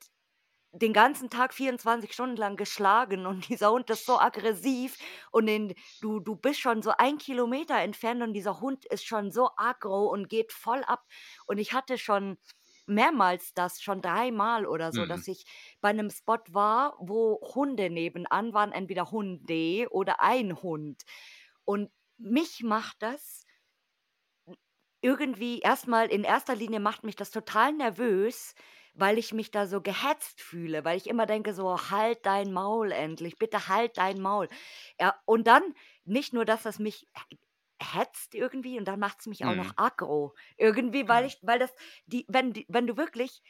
den ganzen Tag 24 Stunden lang geschlagen und dieser Hund ist so aggressiv und den, du, du bist schon so ein Kilometer entfernt und dieser Hund ist schon so aggro und geht voll ab. Und ich hatte schon mehrmals das, schon dreimal oder so, Mhm. dass ich bei einem Spot war, wo Hunde nebenan waren, entweder Hunde oder ein Hund. Und mich macht das irgendwie erstmal in erster Linie macht mich das total nervös, weil ich mich da so gehetzt fühle, weil ich immer denke so, halt dein Maul endlich, bitte halt dein Maul. Ja, und dann nicht nur, dass das mich hetzt irgendwie und dann macht es mich auch noch Mhm. aggro. Irgendwie, weil ich, weil das, die, wenn, die, wenn du wirklich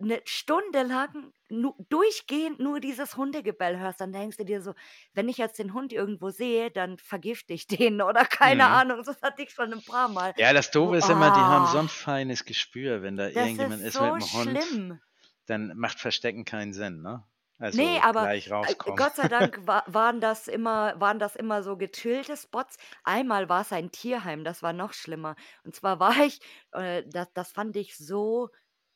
eine Stunde lang nu, durchgehend nur dieses Hundegebell hörst, dann denkst du dir so, wenn ich jetzt den Hund irgendwo sehe, dann vergifte ich den oder keine Mhm. Ahnung. Das hatte ich schon ein paar Mal. Ja, das Doofe ist immer, die haben so ah, ein feines Gespür, wenn da irgendjemand ist ist mit so dem Hund, schlimm. dann macht Verstecken keinen Sinn, ne? Nee, Also aber gleich äh. Gott sei Dank wa waren das immer waren das immer so gechillte Spots. Einmal war es ein Tierheim, das war noch schlimmer. Und zwar war ich äh, das das fand ich so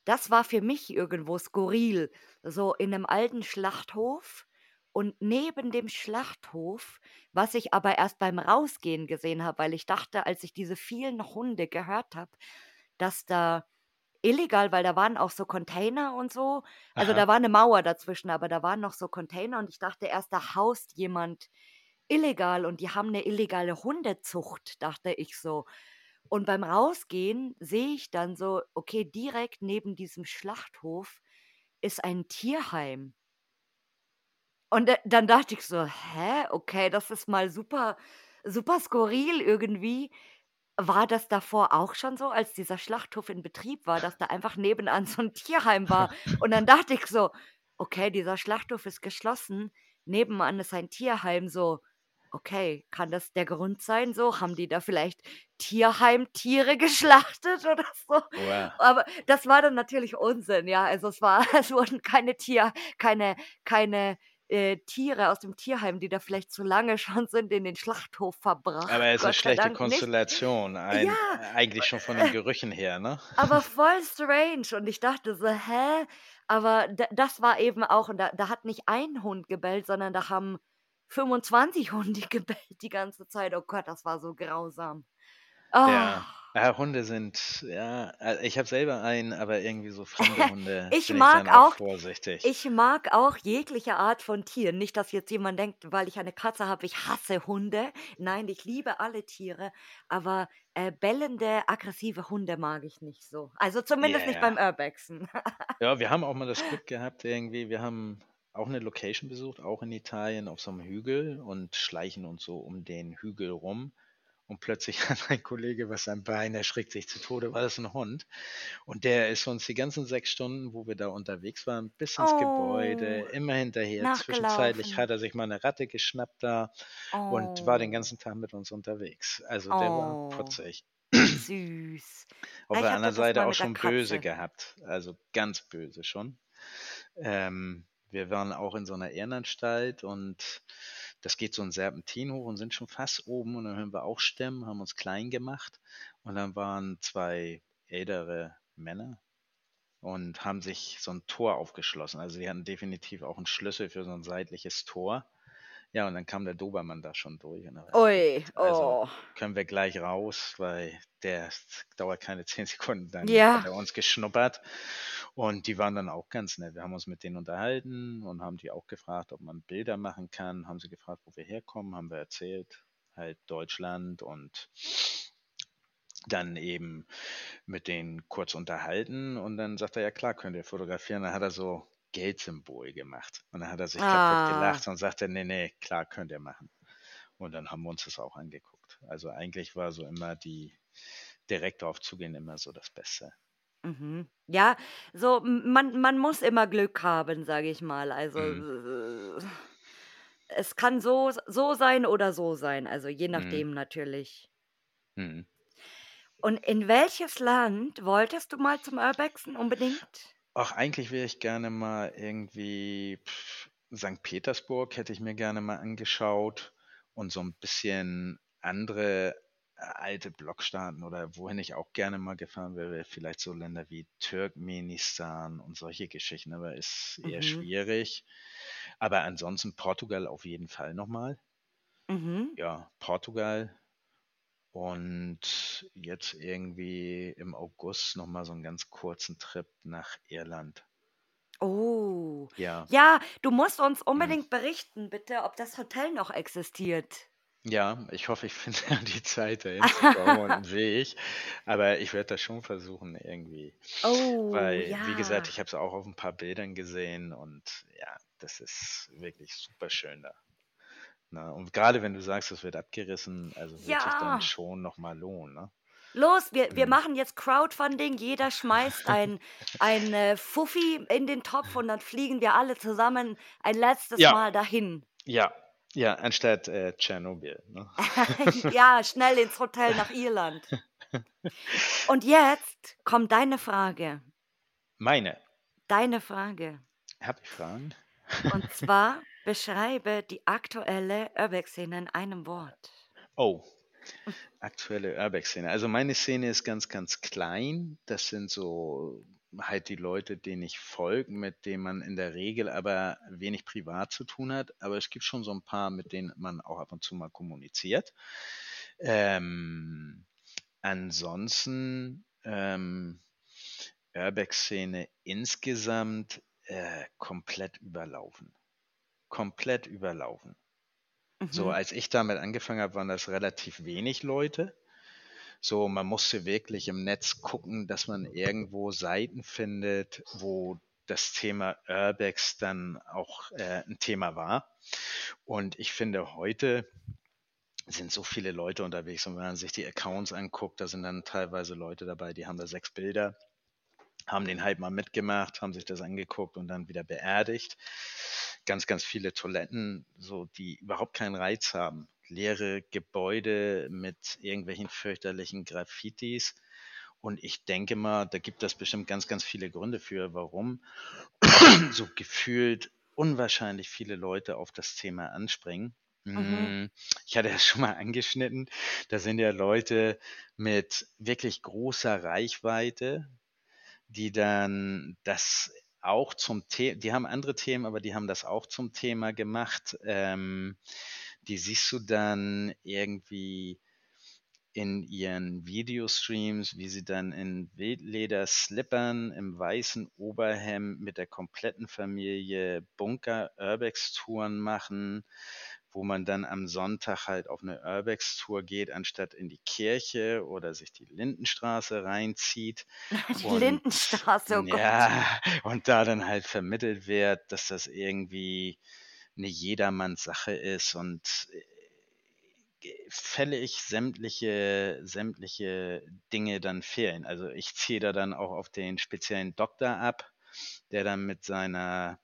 das war für mich irgendwo skurril, so in 'nem alten Schlachthof und neben dem Schlachthof, was ich aber erst beim Rausgehen gesehen habe, weil ich dachte, als ich diese vielen Hunde gehört habe, dass da illegal weil da waren auch so Container und so. Also, Aha. da war 'ne Mauer dazwischen, aber da waren noch so Container und ich dachte erst, da haust jemand illegal und die haben 'ne illegale Hundezucht, dachte ich so. Und beim Rausgehen sehe ich dann so, okay, direkt neben diesem Schlachthof ist ein Tierheim. Und dann dachte ich so: „Hä? Okay, das ist mal super super skurril irgendwie.“ War das davor auch schon so, als dieser Schlachthof in Betrieb war, dass da einfach nebenan so 'n Tierheim war? Und dann dachte ich so: „Okay, dieser Schlachthof ist geschlossen, nebenan ist ein Tierheim“, so, okay, kann das der Grund sein so? Haben die da vielleicht Tierheimtiere geschlachtet oder so? Wow. Aber das war dann natürlich Unsinn, ja. Also, es war es wurden keine Tier keine keine äh, Tiere aus dem Tierheim, die da vielleicht zu lange schon sind, in den Schlachthof verbracht. Aber es ist 'ne Gott sei schlechte Dank. Konstellation, ein Ja, eigentlich schon von den Gerüchen her, ne? aber voll strange und ich dachte so: „Hä?“ Aber das war eben auch und da da hat nicht ein Hund gebellt, sondern da haben 25 Hunde gebellt die ganze Zeit. Oh Gott, das war so grausam. Ah. Ja. Ja, Hunde sind ja, äh, ich habe selber einen, aber irgendwie so fremde Hunde Ich bin ich dann mag auch auch vorsichtig. ich mag auch jegliche Art von Tieren. Nicht, dass jetzt jemand denkt, weil ich eine Katze habe, ich hasse Hunde. Nein, ich liebe alle Tiere, aber, äh, bellende, aggressive Hunde mag ich nicht so. Also, zumindest Ja, nicht ja. beim Urbexen. Ja, wir haben auch mal das Glück gehabt irgendwie wir haben auch 'ne Location besucht, auch in Italien auf so 'm Hügel und schleichen uns so um den Hügel rum und plötzlich hat ein Kollege was am Bein, erschrickt sich zu Tode, war das 'n Hund. Und der ist uns die ganzen 6 Stunden, wo wir da unterwegs waren, bis ins Gebäude, Oh, immer hinterher. Zwischenzeitlich hat er sich mal 'ne Ratte geschnappt da und war den Oh. ganzen Tag mit uns unterwegs. Also, der war Oh, putzig. süß. Auf ich der anderen Seite auch schon böse gehabt, also ganz böse schon. Ähm, wir waren auch in so 'ner Irrenanstalt und das geht so 'n Serpentin hoch und sind schon fast oben und dann hören wir auch Stimmen, haben uns klein gemacht und dann waren 2 ältere Männer und haben sich so 'n Tor aufgeschlossen. Also, die hatten definitiv auch 'n Schlüssel für so 'n seitliches Tor. Ja, und dann kam der Dobermann da schon durch und dann Ui, „Also, oh. können wir gleich raus, weil der dauert keine 10 Sekunden, dann hat Ja. er uns geschnuppert.“ Und die waren dann auch ganz nett. Wir haben uns mit denen unterhalten und haben die auch gefragt, ob man Bilder machen kann. Haben sie gefragt, wo wir herkommen, haben wir erzählt, halt Deutschland und dann eben mit denen kurz unterhalten und dann sagt er: „Ja klar, könnt ihr fotografieren.“ Dann hat er so Geldsymbol gemacht und dann hat er sich kaputt Ah. gelacht und sagte: „Ne, ne, klar, könnt ihr machen.“ Und dann haben wir uns das auch angeguckt. Also, eigentlich war so immer die direkt drauf zugehen immer so das Beste. Mhm. Ja, so man man muss immer Glück haben, sage ich mal. Also, Mhm. äh, es kann so so sein oder so sein, also je Mhm. nachdem natürlich. Mhm. Und in welches Land wolltest du mal zum Urbexen unbedingt? Ach, eigentlich wäre ich gerne mal irgendwie Sankt Petersburg hätte ich mir gerne mal angeschaut und so 'n bisschen andere, äh, alte Blockstaaten oder wohin ich auch gerne mal gefahren wäre, wäre vielleicht so Länder wie Turkmenistan und solche Geschichten, aber ist eher Mhm. schwierig. Aber ansonsten Portugal auf jeden Fall noch mal. Mhm. Ja, Portugal und jetzt irgendwie im August noch mal so 'n ganz kurzen Trip nach Irland. Oh. Ja. Ja, du musst uns Mhm. unbedingt berichten bitte, ob das Hotel noch existiert. Ja, ich hoffe, ich finde ja die Zeit, da hinzukommen und 'n Weg, aber ich werde das schon versuchen irgendwie. Oh, Weil, wie gesagt, ja. ich habe es auch auf 'n paar Bildern gesehen und ja, das ist wirklich superschön da, ne? Und grade wenn du sagst, es wird abgerissen, also wird sich dann Ja. schon noch mal lohnen, ne? Los, wir wir Mhm. machen jetzt Crowdfunding. Jeder schmeißt ein ein, äh, Fuffi in den Topf und dann fliegen wir alle zusammen ein letztes Ja. Mal dahin. Ja, ja, anstatt, äh, Tschernobyl, ne? Ja, schnell ins Hotel nach Irland. Und jetzt kommt deine Frage. Meine? Deine Frage. Habe ich Fragen? Und zwar beschreibe die aktuelle Urbex-Szene in einem Wort. Oh, aktuelle Urbex-Szene. Also, meine Szene ist ganz, ganz klein. Das sind so halt die Leute, denen ich folge, mit denen man in der Regel aber wenig privat zu tun hat. Aber es gibt schon so 'n paar, mit denen man auch ab und zu mal kommuniziert. Ähm, ansonsten, ähm, Urbex-Szene insgesamt, äh, komplett überlaufen. Komplett überlaufen. So, Mhm. als ich damit angefangen habe, waren das relativ wenig Leute. So, man musste wirklich im Netz gucken, dass man irgendwo Seiten findet, wo das Thema Urbex dann auch äh, ein Thema war. Und ich finde, heute sind so viele Leute unterwegs und wenn man sich die Accounts anguckt, da sind dann teilweise Leute dabei, die haben da sechs Bilder, haben den Hype mal mitgemacht, haben sich das angeguckt und dann wieder beerdigt. Ganz, ganz viele Toiletten, so die überhaupt keinen Reiz haben. Leere Gebäude mit irgendwelchen fürchterlichen Graffitis. Und ich denke mal, da gibt es bestimmt ganz, ganz viele Gründe für, warum so gefühlt unwahrscheinlich viele Leute auf das Thema anspringen. Mhm. Hm, ich hatte das schon mal angeschnitten. Da sind ja Leute mit wirklich großer Reichweite, die dann das auch zum Thema, die haben andere Themen, aber die haben das auch zum Thema gemacht. Ähm, die siehst du dann irgendwie in ihren Videostreams, wie sie dann in Wildleder-Slippern im weißen Oberhemd mit der kompletten Familie Bunker-Urbex-Touren machen, wo man dann am Sonntag halt auf eine Urbex-Tour geht, anstatt in die Kirche oder sich die Lindenstraße reinzieht. Die Und Lindenstraße, oh Gott. ja, und da dann halt vermittelt wird, dass das irgendwie eine Jedermanns-Sache ist und äh, völlig sämtliche, sämtliche Dinge dann fehlen. Also ich ziehe da dann auch auf den speziellen Doktor ab, der dann mit seiner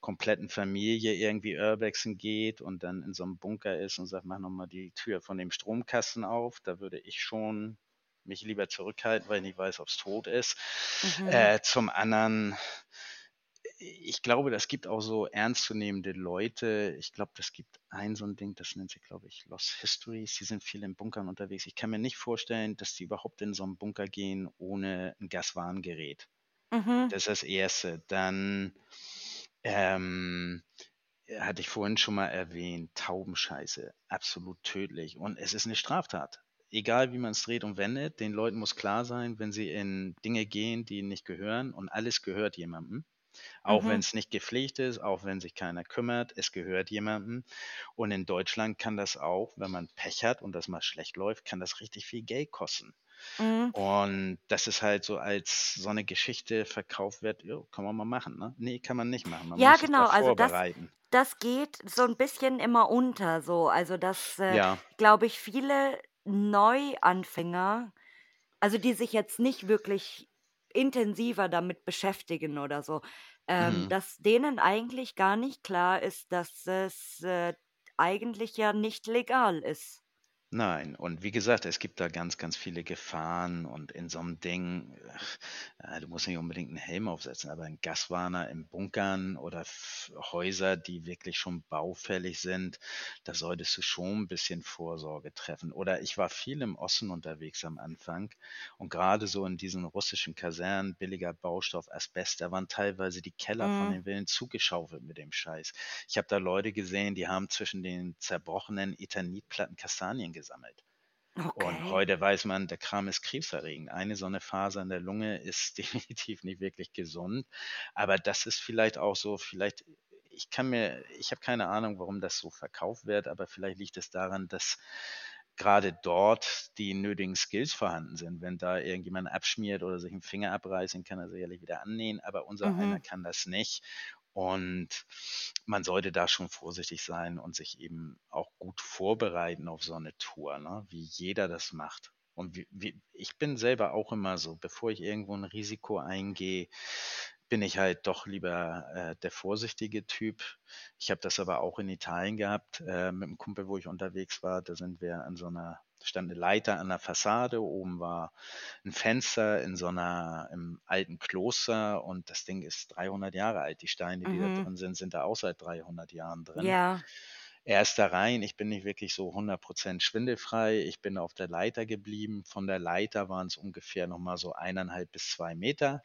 kompletten Familie irgendwie Urbexen geht und dann in so einem Bunker ist und sagt, mach nochmal die Tür von dem Stromkasten auf. Da würde ich schon mich lieber zurückhalten, weil ich nicht weiß, ob es tot ist. Mhm. Äh, zum anderen, ich glaube, das gibt auch so ernstzunehmende Leute. Ich glaube, das gibt ein so ein Ding, das nennt sich, glaube ich, Lost Histories. Die sind viel in Bunkern unterwegs. Ich kann mir nicht vorstellen, dass die überhaupt in so einen Bunker gehen ohne ein Gaswarngerät. Mhm. Das ist das Erste. Dann ähm, hatte ich vorhin schon mal erwähnt, Taubenscheiße, absolut tödlich. Und es ist eine Straftat. Egal wie man es dreht und wendet, den Leuten muss klar sein, wenn sie in Dinge gehen, die ihnen nicht gehören und alles gehört jemandem. Auch wenn Mhm. es nicht gepflegt ist, auch wenn sich keiner kümmert, es gehört jemandem. Und in Deutschland kann das auch, wenn man Pech hat und das mal schlecht läuft, kann das richtig viel Geld kosten. Mhm. Und das ist halt so als so eine Geschichte verkauft wird, jo, kann man mal machen, ne? Nee, kann man nicht machen. Man Ja, muss sich da genau. Also das, vorbereiten. das geht so ein bisschen immer unter so. Also dass, äh, Ja, glaube ich, viele Neuanfänger, also die sich jetzt nicht wirklich intensiver damit beschäftigen oder so, ähm, mhm. dass denen eigentlich gar nicht klar ist, dass es äh, eigentlich ja nicht legal ist. Nein, und wie gesagt, es gibt da ganz, ganz viele Gefahren und in so einem Ding, äh, du musst nicht unbedingt einen Helm aufsetzen, aber ein Gaswarner in Bunkern oder F Häuser, die wirklich schon baufällig sind, da solltest du schon ein bisschen Vorsorge treffen. Oder ich war viel im Osten unterwegs am Anfang und gerade so in diesen russischen Kasernen, billiger Baustoff, Asbest, da waren teilweise die Keller von Mhm. den Villen zugeschaufelt mit dem Scheiß. Ich habe da Leute gesehen, die haben zwischen den zerbrochenen Eternitplatten Kastanien gesammelt. Und Okay. heute weiß man, der Kram ist krebserregend. Eine so eine Faser in der Lunge ist definitiv nicht wirklich gesund. Aber das ist vielleicht auch so, vielleicht, ich kann mir, ich habe keine Ahnung, warum das so verkauft wird, aber vielleicht liegt es daran, dass gerade dort die nötigen Skills vorhanden sind. Wenn da irgendjemand abschmiert oder sich einen Finger abreißt, den kann er sicherlich wieder annähen, aber unser einer Mhm. kann das nicht. Und man sollte da schon vorsichtig sein und sich eben auch gut vorbereiten auf so eine Tour, ne? wie jeder das macht. Und wie, wie, ich bin selber auch immer so, bevor ich irgendwo ein Risiko eingehe, bin ich halt doch lieber äh, der vorsichtige Typ. Ich habe das aber auch in Italien gehabt, äh, mit einem Kumpel, wo ich unterwegs war. Da sind wir an so einer, stand eine Leiter an der Fassade, oben war ein Fenster in so einer, im alten Kloster und das Ding ist 300 Jahre alt. Die Steine, die da Mhm. drin sind, sind da auch seit 300 Jahren drin. Ja. Er ist da rein, ich bin nicht wirklich so 100% schwindelfrei. Ich bin auf der Leiter geblieben. Von der Leiter waren es ungefähr nochmal so eineinhalb bis zwei Meter.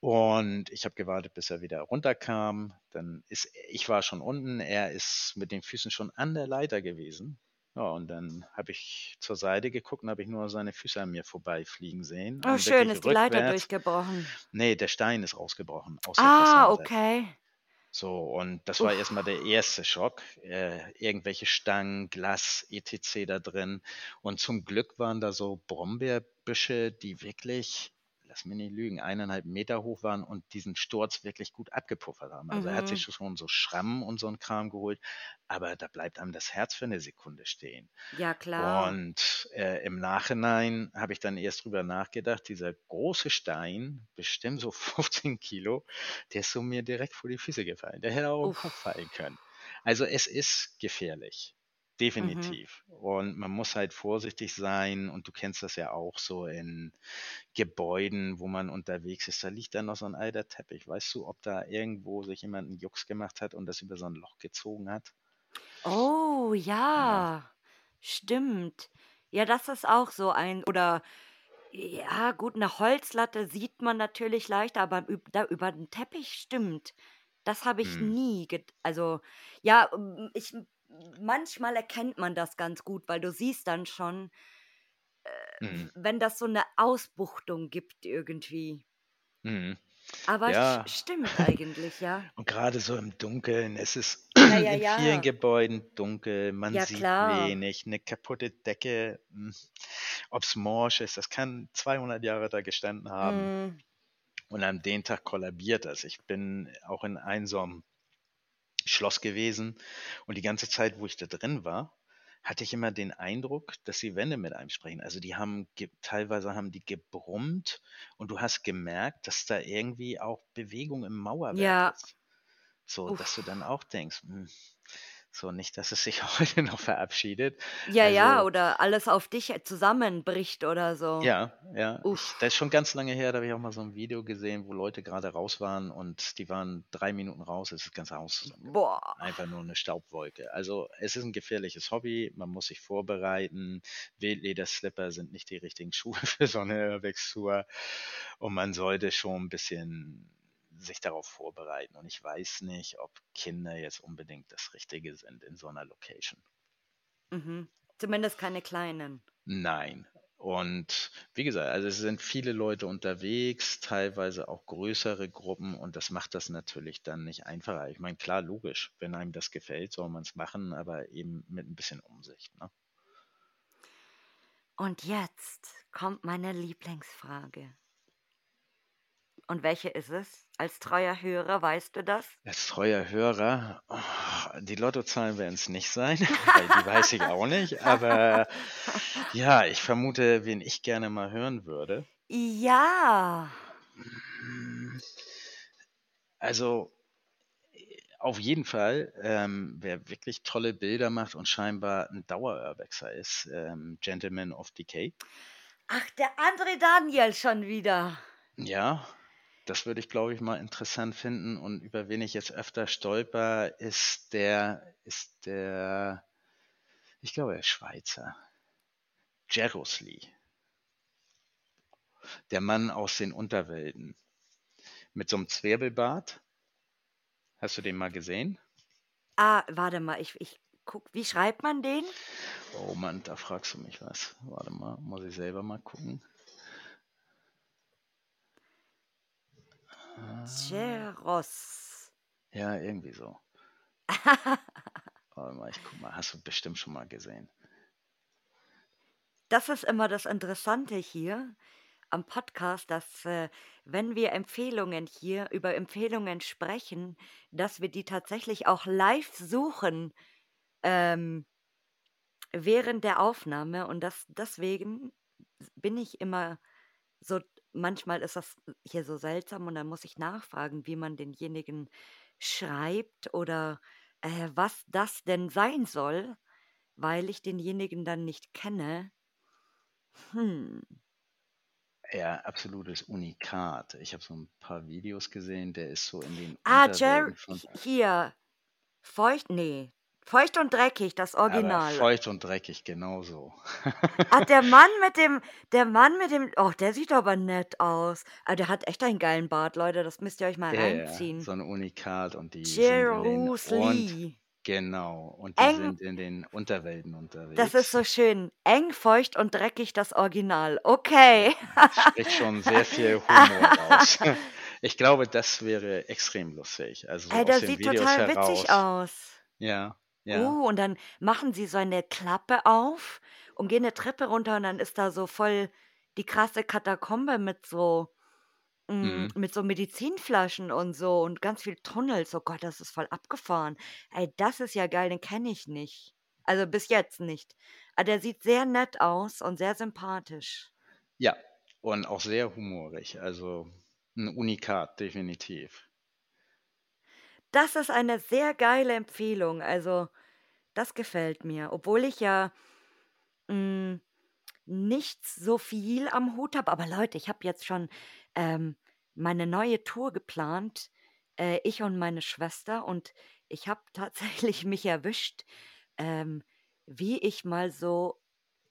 Und ich habe gewartet, bis er wieder runterkam. Dann ist, ich war schon unten, er ist mit den Füßen schon an der Leiter gewesen. Ja, und dann habe ich zur Seite geguckt und habe ich nur seine Füße an mir vorbeifliegen sehen. Oh, schön, ist die Leiter rückwärts. durchgebrochen. Nee, der Stein ist rausgebrochen Ah, okay. So, und das war erstmal Uff. der erste Schock. Äh, irgendwelche Stangen, Glas, etc. da drin. Und zum Glück waren da so Brombeerbüsche, die wirklich, lass mich nicht lügen, eineinhalb Meter hoch waren und diesen Sturz wirklich gut abgepuffert haben. Also er hat sich Mhm. schon so Schrammen und so ein Kram geholt, aber da bleibt einem das Herz für eine Sekunde stehen. Ja, klar. Und äh, im Nachhinein habe ich dann erst drüber nachgedacht, dieser große Stein, bestimmt so 15 Kilo, der ist so mir direkt vor die Füße gefallen. Der hätte auch im Kopf fallen können. Also es ist gefährlich. Mhm. Definitiv. Und man muss halt vorsichtig sein. Und du kennst das ja auch so in Gebäuden, wo man unterwegs ist. Da liegt dann noch so ein alter Teppich. Weißt du, ob da irgendwo sich jemand einen Jux gemacht hat und das über so ein Loch gezogen hat? Oh, Ja. ja, stimmt. Ja, das ist auch so ein oder ja, gut, 'ne Holzlatte sieht man natürlich leichter, aber da über den Teppich stimmt. Das habe ich Hm. nie ged also, ja, ich manchmal erkennt man das ganz gut, weil du siehst dann schon, äh, Mhm. w wenn das so 'ne Ausbuchtung gibt irgendwie. Mhm. Aber Ja. stimmt eigentlich, ja. Und gerade so im Dunkeln, es ist Ja, ja, in vielen. Gebäuden dunkel, man sieht klar. wenig, 'ne kaputte Decke, hm, ob's morsch ist, das kann 200 Jahre da gestanden haben. Mhm. Und an dem Tag kollabiert das. Ich bin auch in 'nem Schloss gewesen und die ganze Zeit, wo ich da drin war, hatte ich immer den Eindruck, dass die Wände mit einem sprechen. Also, die haben teilweise haben die gebrummt und du hast gemerkt, dass da irgendwie auch Bewegung im Mauerwerk Ja. ist. So, dass du dann Uff. auch denkst: „Hm, so nicht, dass es sich heute noch verabschiedet.“ Ja, ja, Also oder alles auf dich zusammenbricht oder so. Ja, ja. Ich das ist schon ganz lange her, da habe ich auch mal so 'n Video gesehen, wo Leute gerade raus waren und die waren 3 Minuten raus, ist das ganze Haus. Boah. Einfach nur 'ne Staubwolke. Also, es ist 'n gefährliches Hobby, man muss sich vorbereiten. Wildlederslipper sind nicht die richtigen Schuhe für so 'ne Airwax-Tour und man sollte schon 'n bisschen sich darauf vorbereiten. Und ich weiß nicht, ob Kinder jetzt unbedingt das Richtige sind in so 'ner Location. Mhm. Zumindest keine kleinen. Nein. Und wie gesagt, also, es sind viele Leute unterwegs, teilweise auch größere Gruppen und das macht das natürlich dann nicht einfacher. Ich meine, klar, logisch, wenn einem das gefällt, soll man's machen, aber eben mit 'n bisschen Umsicht, ne? Und jetzt kommt meine Lieblingsfrage. Und welche ist es? Als treuer Hörer weißt du das? Als treuer Hörer, oh, die Lottozahlen werden's nicht sein, weil die weiß ich auch nicht, aber ja, ich vermute, wen ich gerne mal hören würde. Ja. Also, auf jeden Fall, ähm, wer wirklich tolle Bilder macht und scheinbar 'n Dauerurbexer ist, ähm, Gentlemen of Decay. Ach, der André Daniel schon wieder. Ja, das würde ich, glaube ich, mal interessant finden und über wen ich jetzt öfter stolper, ist der ist der ich glaube, er ist Schweizer. Jerusli. Der Mann aus den Unterwelten. Mit so 'nem Zwirbelbart. Hast du den mal gesehen? Ah, warte mal, ich ich gucke wie schreibt man den? Oh Mann, da fragst du mich was. Warte mal, muss ich selber mal gucken. Ah. Jeros. Ja, irgendwie so. Warte mal, ich gucke mal. Hast du bestimmt schon mal gesehen. Das ist immer das Interessante hier am Podcast, dass, äh, wenn wir Empfehlungen hier über Empfehlungen sprechen, dass wir die tatsächlich auch live suchen, ähm, während der Aufnahme und das deswegen bin ich immer so manchmal ist das hier so seltsam und dann muss ich nachfragen, wie man denjenigen schreibt oder, äh, was das denn sein soll, weil ich denjenigen dann nicht kenne. Hm. Ja, absolutes Unikat. Ich habe so 'n paar Videos gesehen, der ist so in den Ah, Jer Unterwelten von h hier, Feucht ne, Feucht und dreckig, das Aber Original. feucht und dreckig, genauso. Ah, der Mann mit dem der Mann mit dem oh, der sieht aber nett aus. Ah, der hat echt einen geilen Bart, Leute, das müsst ihr euch mal ja, reinziehen. so 'n Unikat und die sind in den und genau, und die Eng sind in den Unterwelten Das ist unterwegs. so schön. Eng, feucht und dreckig, das Original. Okay. Spricht schon sehr viel Humor raus. Ich glaube, das wäre extrem lustig. Also so Ey, aus den sieht Videos total witzig heraus. aus. Ja, ja. Uh, und dann machen sie so eine Klappe auf und gehen eine Treppe runter und dann ist da so voll die krasse Katakombe mit so mm, Mhm. mit so Medizinflaschen und so und ganz viel Tunnels. Oh Gott, das ist voll abgefahren. Ey, das ist ja geil, den kenne ich nicht. Also bis jetzt nicht. Aber der sieht sehr nett aus und sehr sympathisch. Ja, und auch sehr humorig. Also ein Unikat, definitiv. Das ist eine sehr geile Empfehlung. Also, das gefällt mir. Obwohl ich ja mm, nicht so viel am Hut habe. Aber Leute, ich habe jetzt schon ähm, meine neue Tour geplant. Äh, ich und meine Schwester. Und ich habe tatsächlich mich erwischt, ähm, wie ich mal so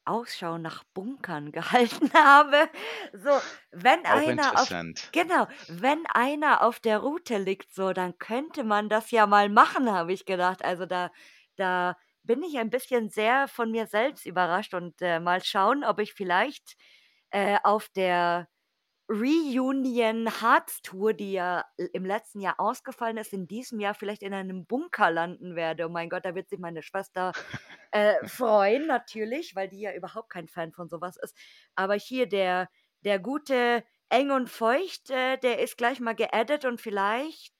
Ausschau nach Bunkern gehalten habe. So, wenn Auch einer auf. Genau, wenn einer auf der Route liegt, so, dann könnte man das ja mal machen, habe ich gedacht. Also da, da bin ich ein bisschen sehr von mir selbst überrascht und äh, mal schauen, ob ich vielleicht äh, auf der Reunion Hearts Tour, die ja im letzten Jahr ausgefallen ist, in diesem Jahr vielleicht in einem Bunker landen werde. Oh mein Gott, da wird sich meine Schwester äh, freuen, natürlich, weil die ja überhaupt kein Fan von sowas ist. Aber hier der, der gute Eng und Feucht, äh, der ist gleich mal geaddet und vielleicht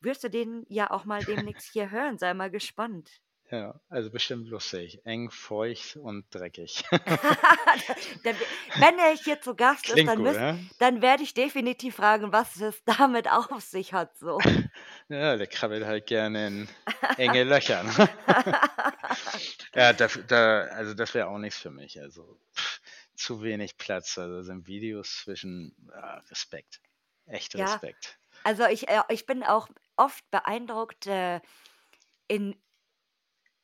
wirst du den ja auch mal demnächst hier hören. Sei mal gespannt. Ja, also bestimmt lustig. Eng, feucht und dreckig. Dann- Wenn er hier zu Gast ist, Klingt dann, gut, müsst, ja? dann werde ich definitiv fragen, was es damit auf sich hat. So. Ja, der krabbelt halt gerne in enge Löcher. Ne? Ja, da, da, also das wäre auch nichts für mich. Also pff, zu wenig Platz. Also sind Videos zwischen ah, Respekt. Echt Ja, Respekt. also ich, äh, ich bin auch oft beeindruckt, äh, in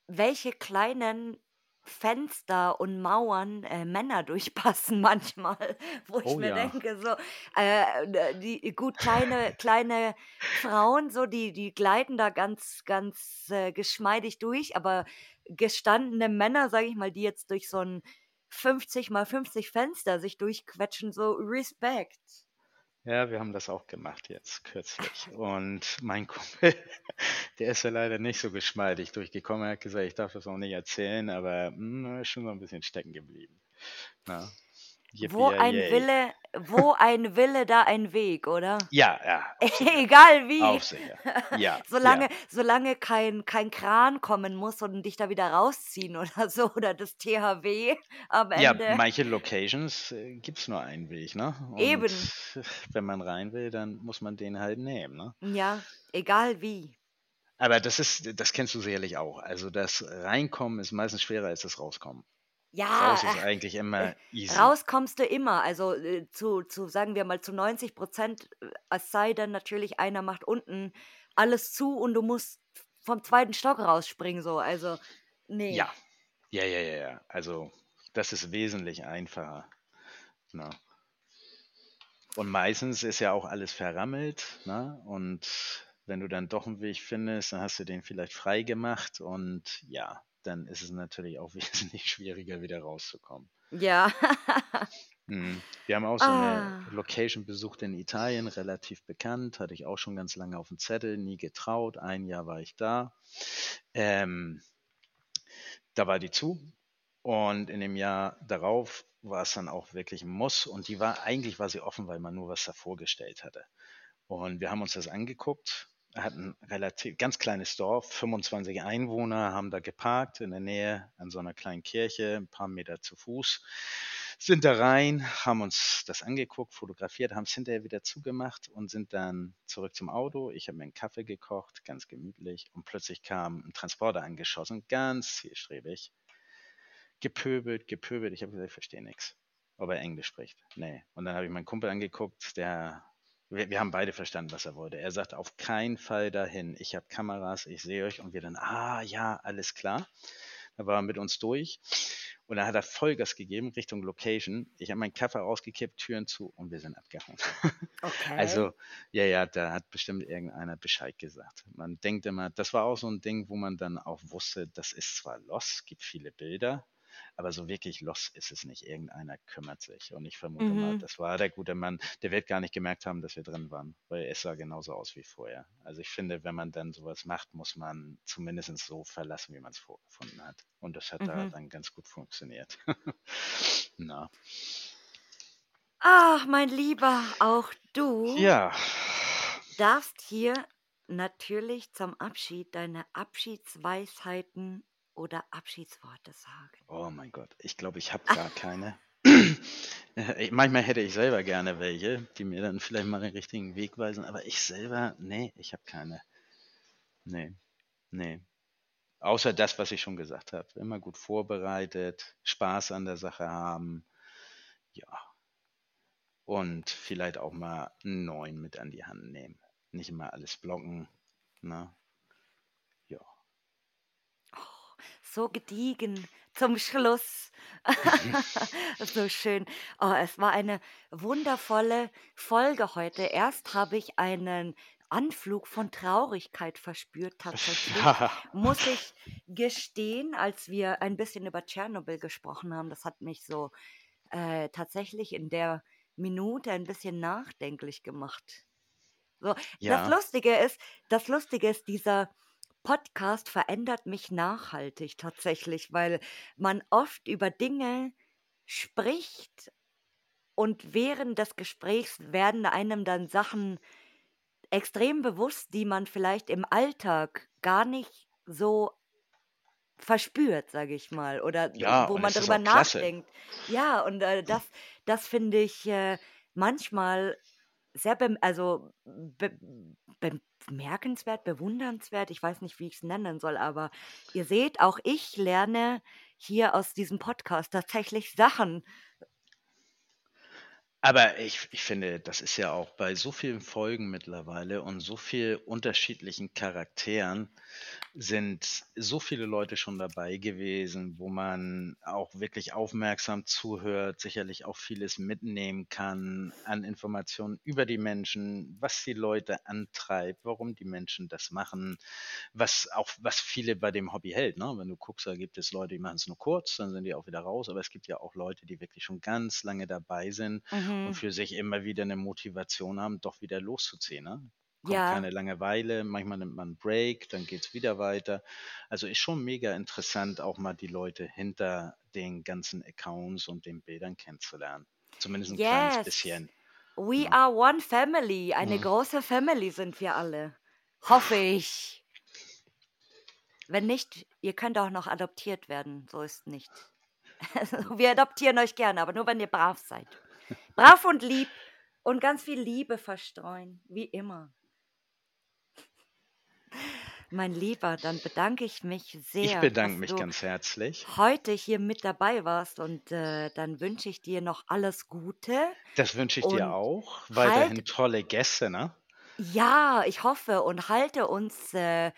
welche kleinen Fenster und Mauern äh, Männer durchpassen manchmal, wo ich Oh mir ja. denke, so, äh, die gut kleine, kleine Frauen, so, die, die gleiten da ganz, ganz äh, geschmeidig durch, aber gestandene Männer, sage ich mal, die jetzt durch so ein 50 mal 50 Fenster sich durchquetschen, so Respekt. Ja, wir haben das auch gemacht jetzt kürzlich. Und mein Kumpel, der ist ja leider nicht so geschmeidig durchgekommen. Er hat gesagt, ich darf das auch nicht erzählen, aber hm, er ist schon so ein bisschen stecken geblieben. Na, Wo ein yay. Wille, wo ein Wille, da ein Weg, oder? Ja, ja. Egal wie. Sicher. Ja, Solange, ja. solange kein, kein Kran kommen muss und dich da wieder rausziehen oder so, oder das THW am Ja, Ende. manche Locations äh, gibt es nur einen Weg, ne? Eben. Und wenn man rein will, dann muss man den halt nehmen, ne? Ja, egal wie. Aber das ist, das kennst du sicherlich auch. Also das Reinkommen ist meistens schwerer als das Rauskommen. Ja, Raus ist äh, eigentlich immer easy. raus kommst du immer. Also äh, zu, zu, sagen wir mal, zu 90 Prozent, äh, es sei denn natürlich, einer macht unten alles zu und du musst vom zweiten Stock rausspringen, so. Also, nee. Ja, ja, ja, ja, ja. Also das ist wesentlich einfacher. Ne? Und meistens ist ja auch alles verrammelt, ne? Und wenn du dann doch einen Weg findest, dann hast du den vielleicht frei gemacht und ja, dann ist es natürlich auch wesentlich schwieriger, wieder rauszukommen. Ja. Mhm. Wir haben auch so eine ah. Location besucht in Italien, relativ bekannt, hatte ich auch schon ganz lange auf dem Zettel, nie getraut. Ein Jahr war ich da. Ähm, da war die zu und in dem Jahr darauf war es dann auch wirklich ein Muss und die war eigentlich war sie offen, weil man nur was davor gestellt hatte. Und wir haben uns das angeguckt, hatten ein relativ ganz kleines Dorf, 25 Einwohner, haben da geparkt in der Nähe an so einer kleinen Kirche, ein paar Meter zu Fuß, sind da rein, haben uns das angeguckt, fotografiert, haben es hinterher wieder zugemacht und sind dann zurück zum Auto. Ich habe mir einen Kaffee gekocht, ganz gemütlich, und plötzlich kam ein Transporter angeschossen, ganz zielstrebig, gepöbelt, gepöbelt. Ich habe gesagt, ich verstehe nichts, ob er Englisch spricht. Nee. Und dann habe ich meinen Kumpel angeguckt, der wir, wir haben beide verstanden, was er wollte. Er sagt, auf keinen Fall dahin. Ich habe Kameras, ich sehe euch. Und wir dann, ah ja, alles klar. Da war er mit uns durch. Und dann hat er Vollgas gegeben Richtung Location. Ich habe meinen Kaffee rausgekippt, Türen zu und wir sind abgehauen. Okay. Also, ja, ja, da hat bestimmt irgendeiner Bescheid gesagt. Man denkt immer, das war auch so ein Ding, wo man dann auch wusste, das ist zwar los, gibt viele Bilder, Aber so wirklich los ist es nicht. Irgendeiner kümmert sich. Und ich vermute mal, Mhm. das war der gute Mann. Der wird gar nicht gemerkt haben, dass wir drin waren, weil es sah genauso aus wie vorher. Also ich finde, wenn man dann sowas macht, muss man zumindest so verlassen, wie man es vorgefunden hat. Und das hat da Mhm. dann ganz gut funktioniert. Na. Ach, mein Lieber, auch du Ja. darfst hier natürlich zum Abschied deine Abschiedsweisheiten oder Abschiedsworte sagen. Oh mein Gott, ich glaube, ich habe gar keine. Äh, Manchmal hätte ich selber gerne welche, die mir dann vielleicht mal den richtigen Weg weisen, aber ich selber, nee, ich habe keine. Nee, nee. Außer das, was ich schon gesagt habe. Immer gut vorbereitet, Spaß an der Sache haben, ja. Und vielleicht auch mal einen neuen mit an die Hand nehmen. Nicht immer alles blocken, ne? Ja. Oh, so gediegen zum Schluss. so schön. Oh, es war eine wundervolle Folge heute. Erst habe ich einen Anflug von Traurigkeit verspürt, tatsächlich. Muss ich gestehen, als wir ein bisschen über Tschernobyl gesprochen haben, das hat mich so äh, tatsächlich in der Minute ein bisschen nachdenklich gemacht. So, das Ja. Lustige ist, das Lustige ist, dieser Podcast verändert mich nachhaltig tatsächlich, weil man oft über Dinge spricht und während des Gesprächs werden einem dann Sachen extrem bewusst, die man vielleicht im Alltag gar nicht so verspürt, sage ich mal, oder Ja, wo man darüber klasse. nachdenkt. Ja, und äh, das, das finde ich äh, manchmal sehr bem also be bemerkenswert, bewundernswert. Ich weiß nicht, wie ich es nennen soll, aber ihr seht, auch ich lerne hier aus diesem Podcast tatsächlich Sachen. Aber ich, ich finde, das ist ja auch bei so vielen Folgen mittlerweile und so viel unterschiedlichen Charakteren sind so viele Leute schon dabei gewesen, wo man auch wirklich aufmerksam zuhört, sicherlich auch vieles mitnehmen kann an Informationen über die Menschen, was die Leute antreibt, warum die Menschen das machen, was auch, was viele bei dem Hobby hält. Ne? Wenn du guckst, da gibt es Leute, die machen es nur kurz, dann sind die auch wieder raus, aber es gibt ja auch Leute, die wirklich schon ganz lange dabei sind und Mhm. für sich immer wieder eine Motivation haben, doch wieder loszuziehen. Ne? Kommt Ja. keine Langeweile, manchmal nimmt man einen Break, dann geht es wieder weiter. Also ist schon mega interessant, auch mal die Leute hinter den ganzen Accounts und den Bildern kennenzulernen. Zumindest ein kleines Yes. bisschen. We Ne? are one family. Eine Mhm. große Family sind wir alle. Hoffe ich. Wenn nicht, ihr könnt auch noch adoptiert werden. So ist nicht. Also, wir adoptieren euch gerne, aber nur wenn ihr brav seid. Brav und lieb und ganz viel Liebe verstreuen, wie immer. Mein Lieber, dann bedanke ich mich Ich sehr, bedanke dass mich du ganz herzlich. heute hier mit dabei warst und äh, dann wünsche ich dir noch alles Gute Das wünsche ich dir und auch. halt, Weiterhin tolle Gäste, ne? ja, ich hoffe und halte uns äh,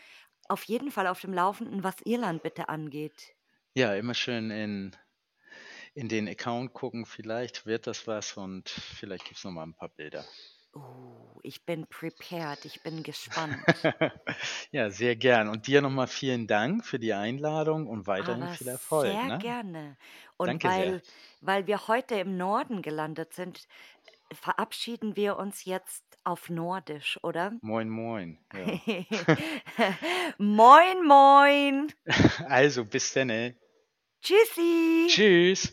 auf jeden Fall auf dem Laufenden, was Irland bitte angeht. Ja, immer schön in, in den Account gucken. Vielleicht wird das was und vielleicht gibt es nochmal ein paar Bilder. Oh, ich bin prepared, ich bin gespannt. Ja, sehr gern. Und dir nochmal vielen Dank für die Einladung und weiterhin Aber viel Erfolg, sehr ne? gerne. Und Danke sehr. weil, weil wir heute im Norden gelandet sind, verabschieden wir uns jetzt auf Nordisch, oder? Moin, moin. Ja. moin, moin. Also, bis dann. ey. Tschüssi. Tschüss.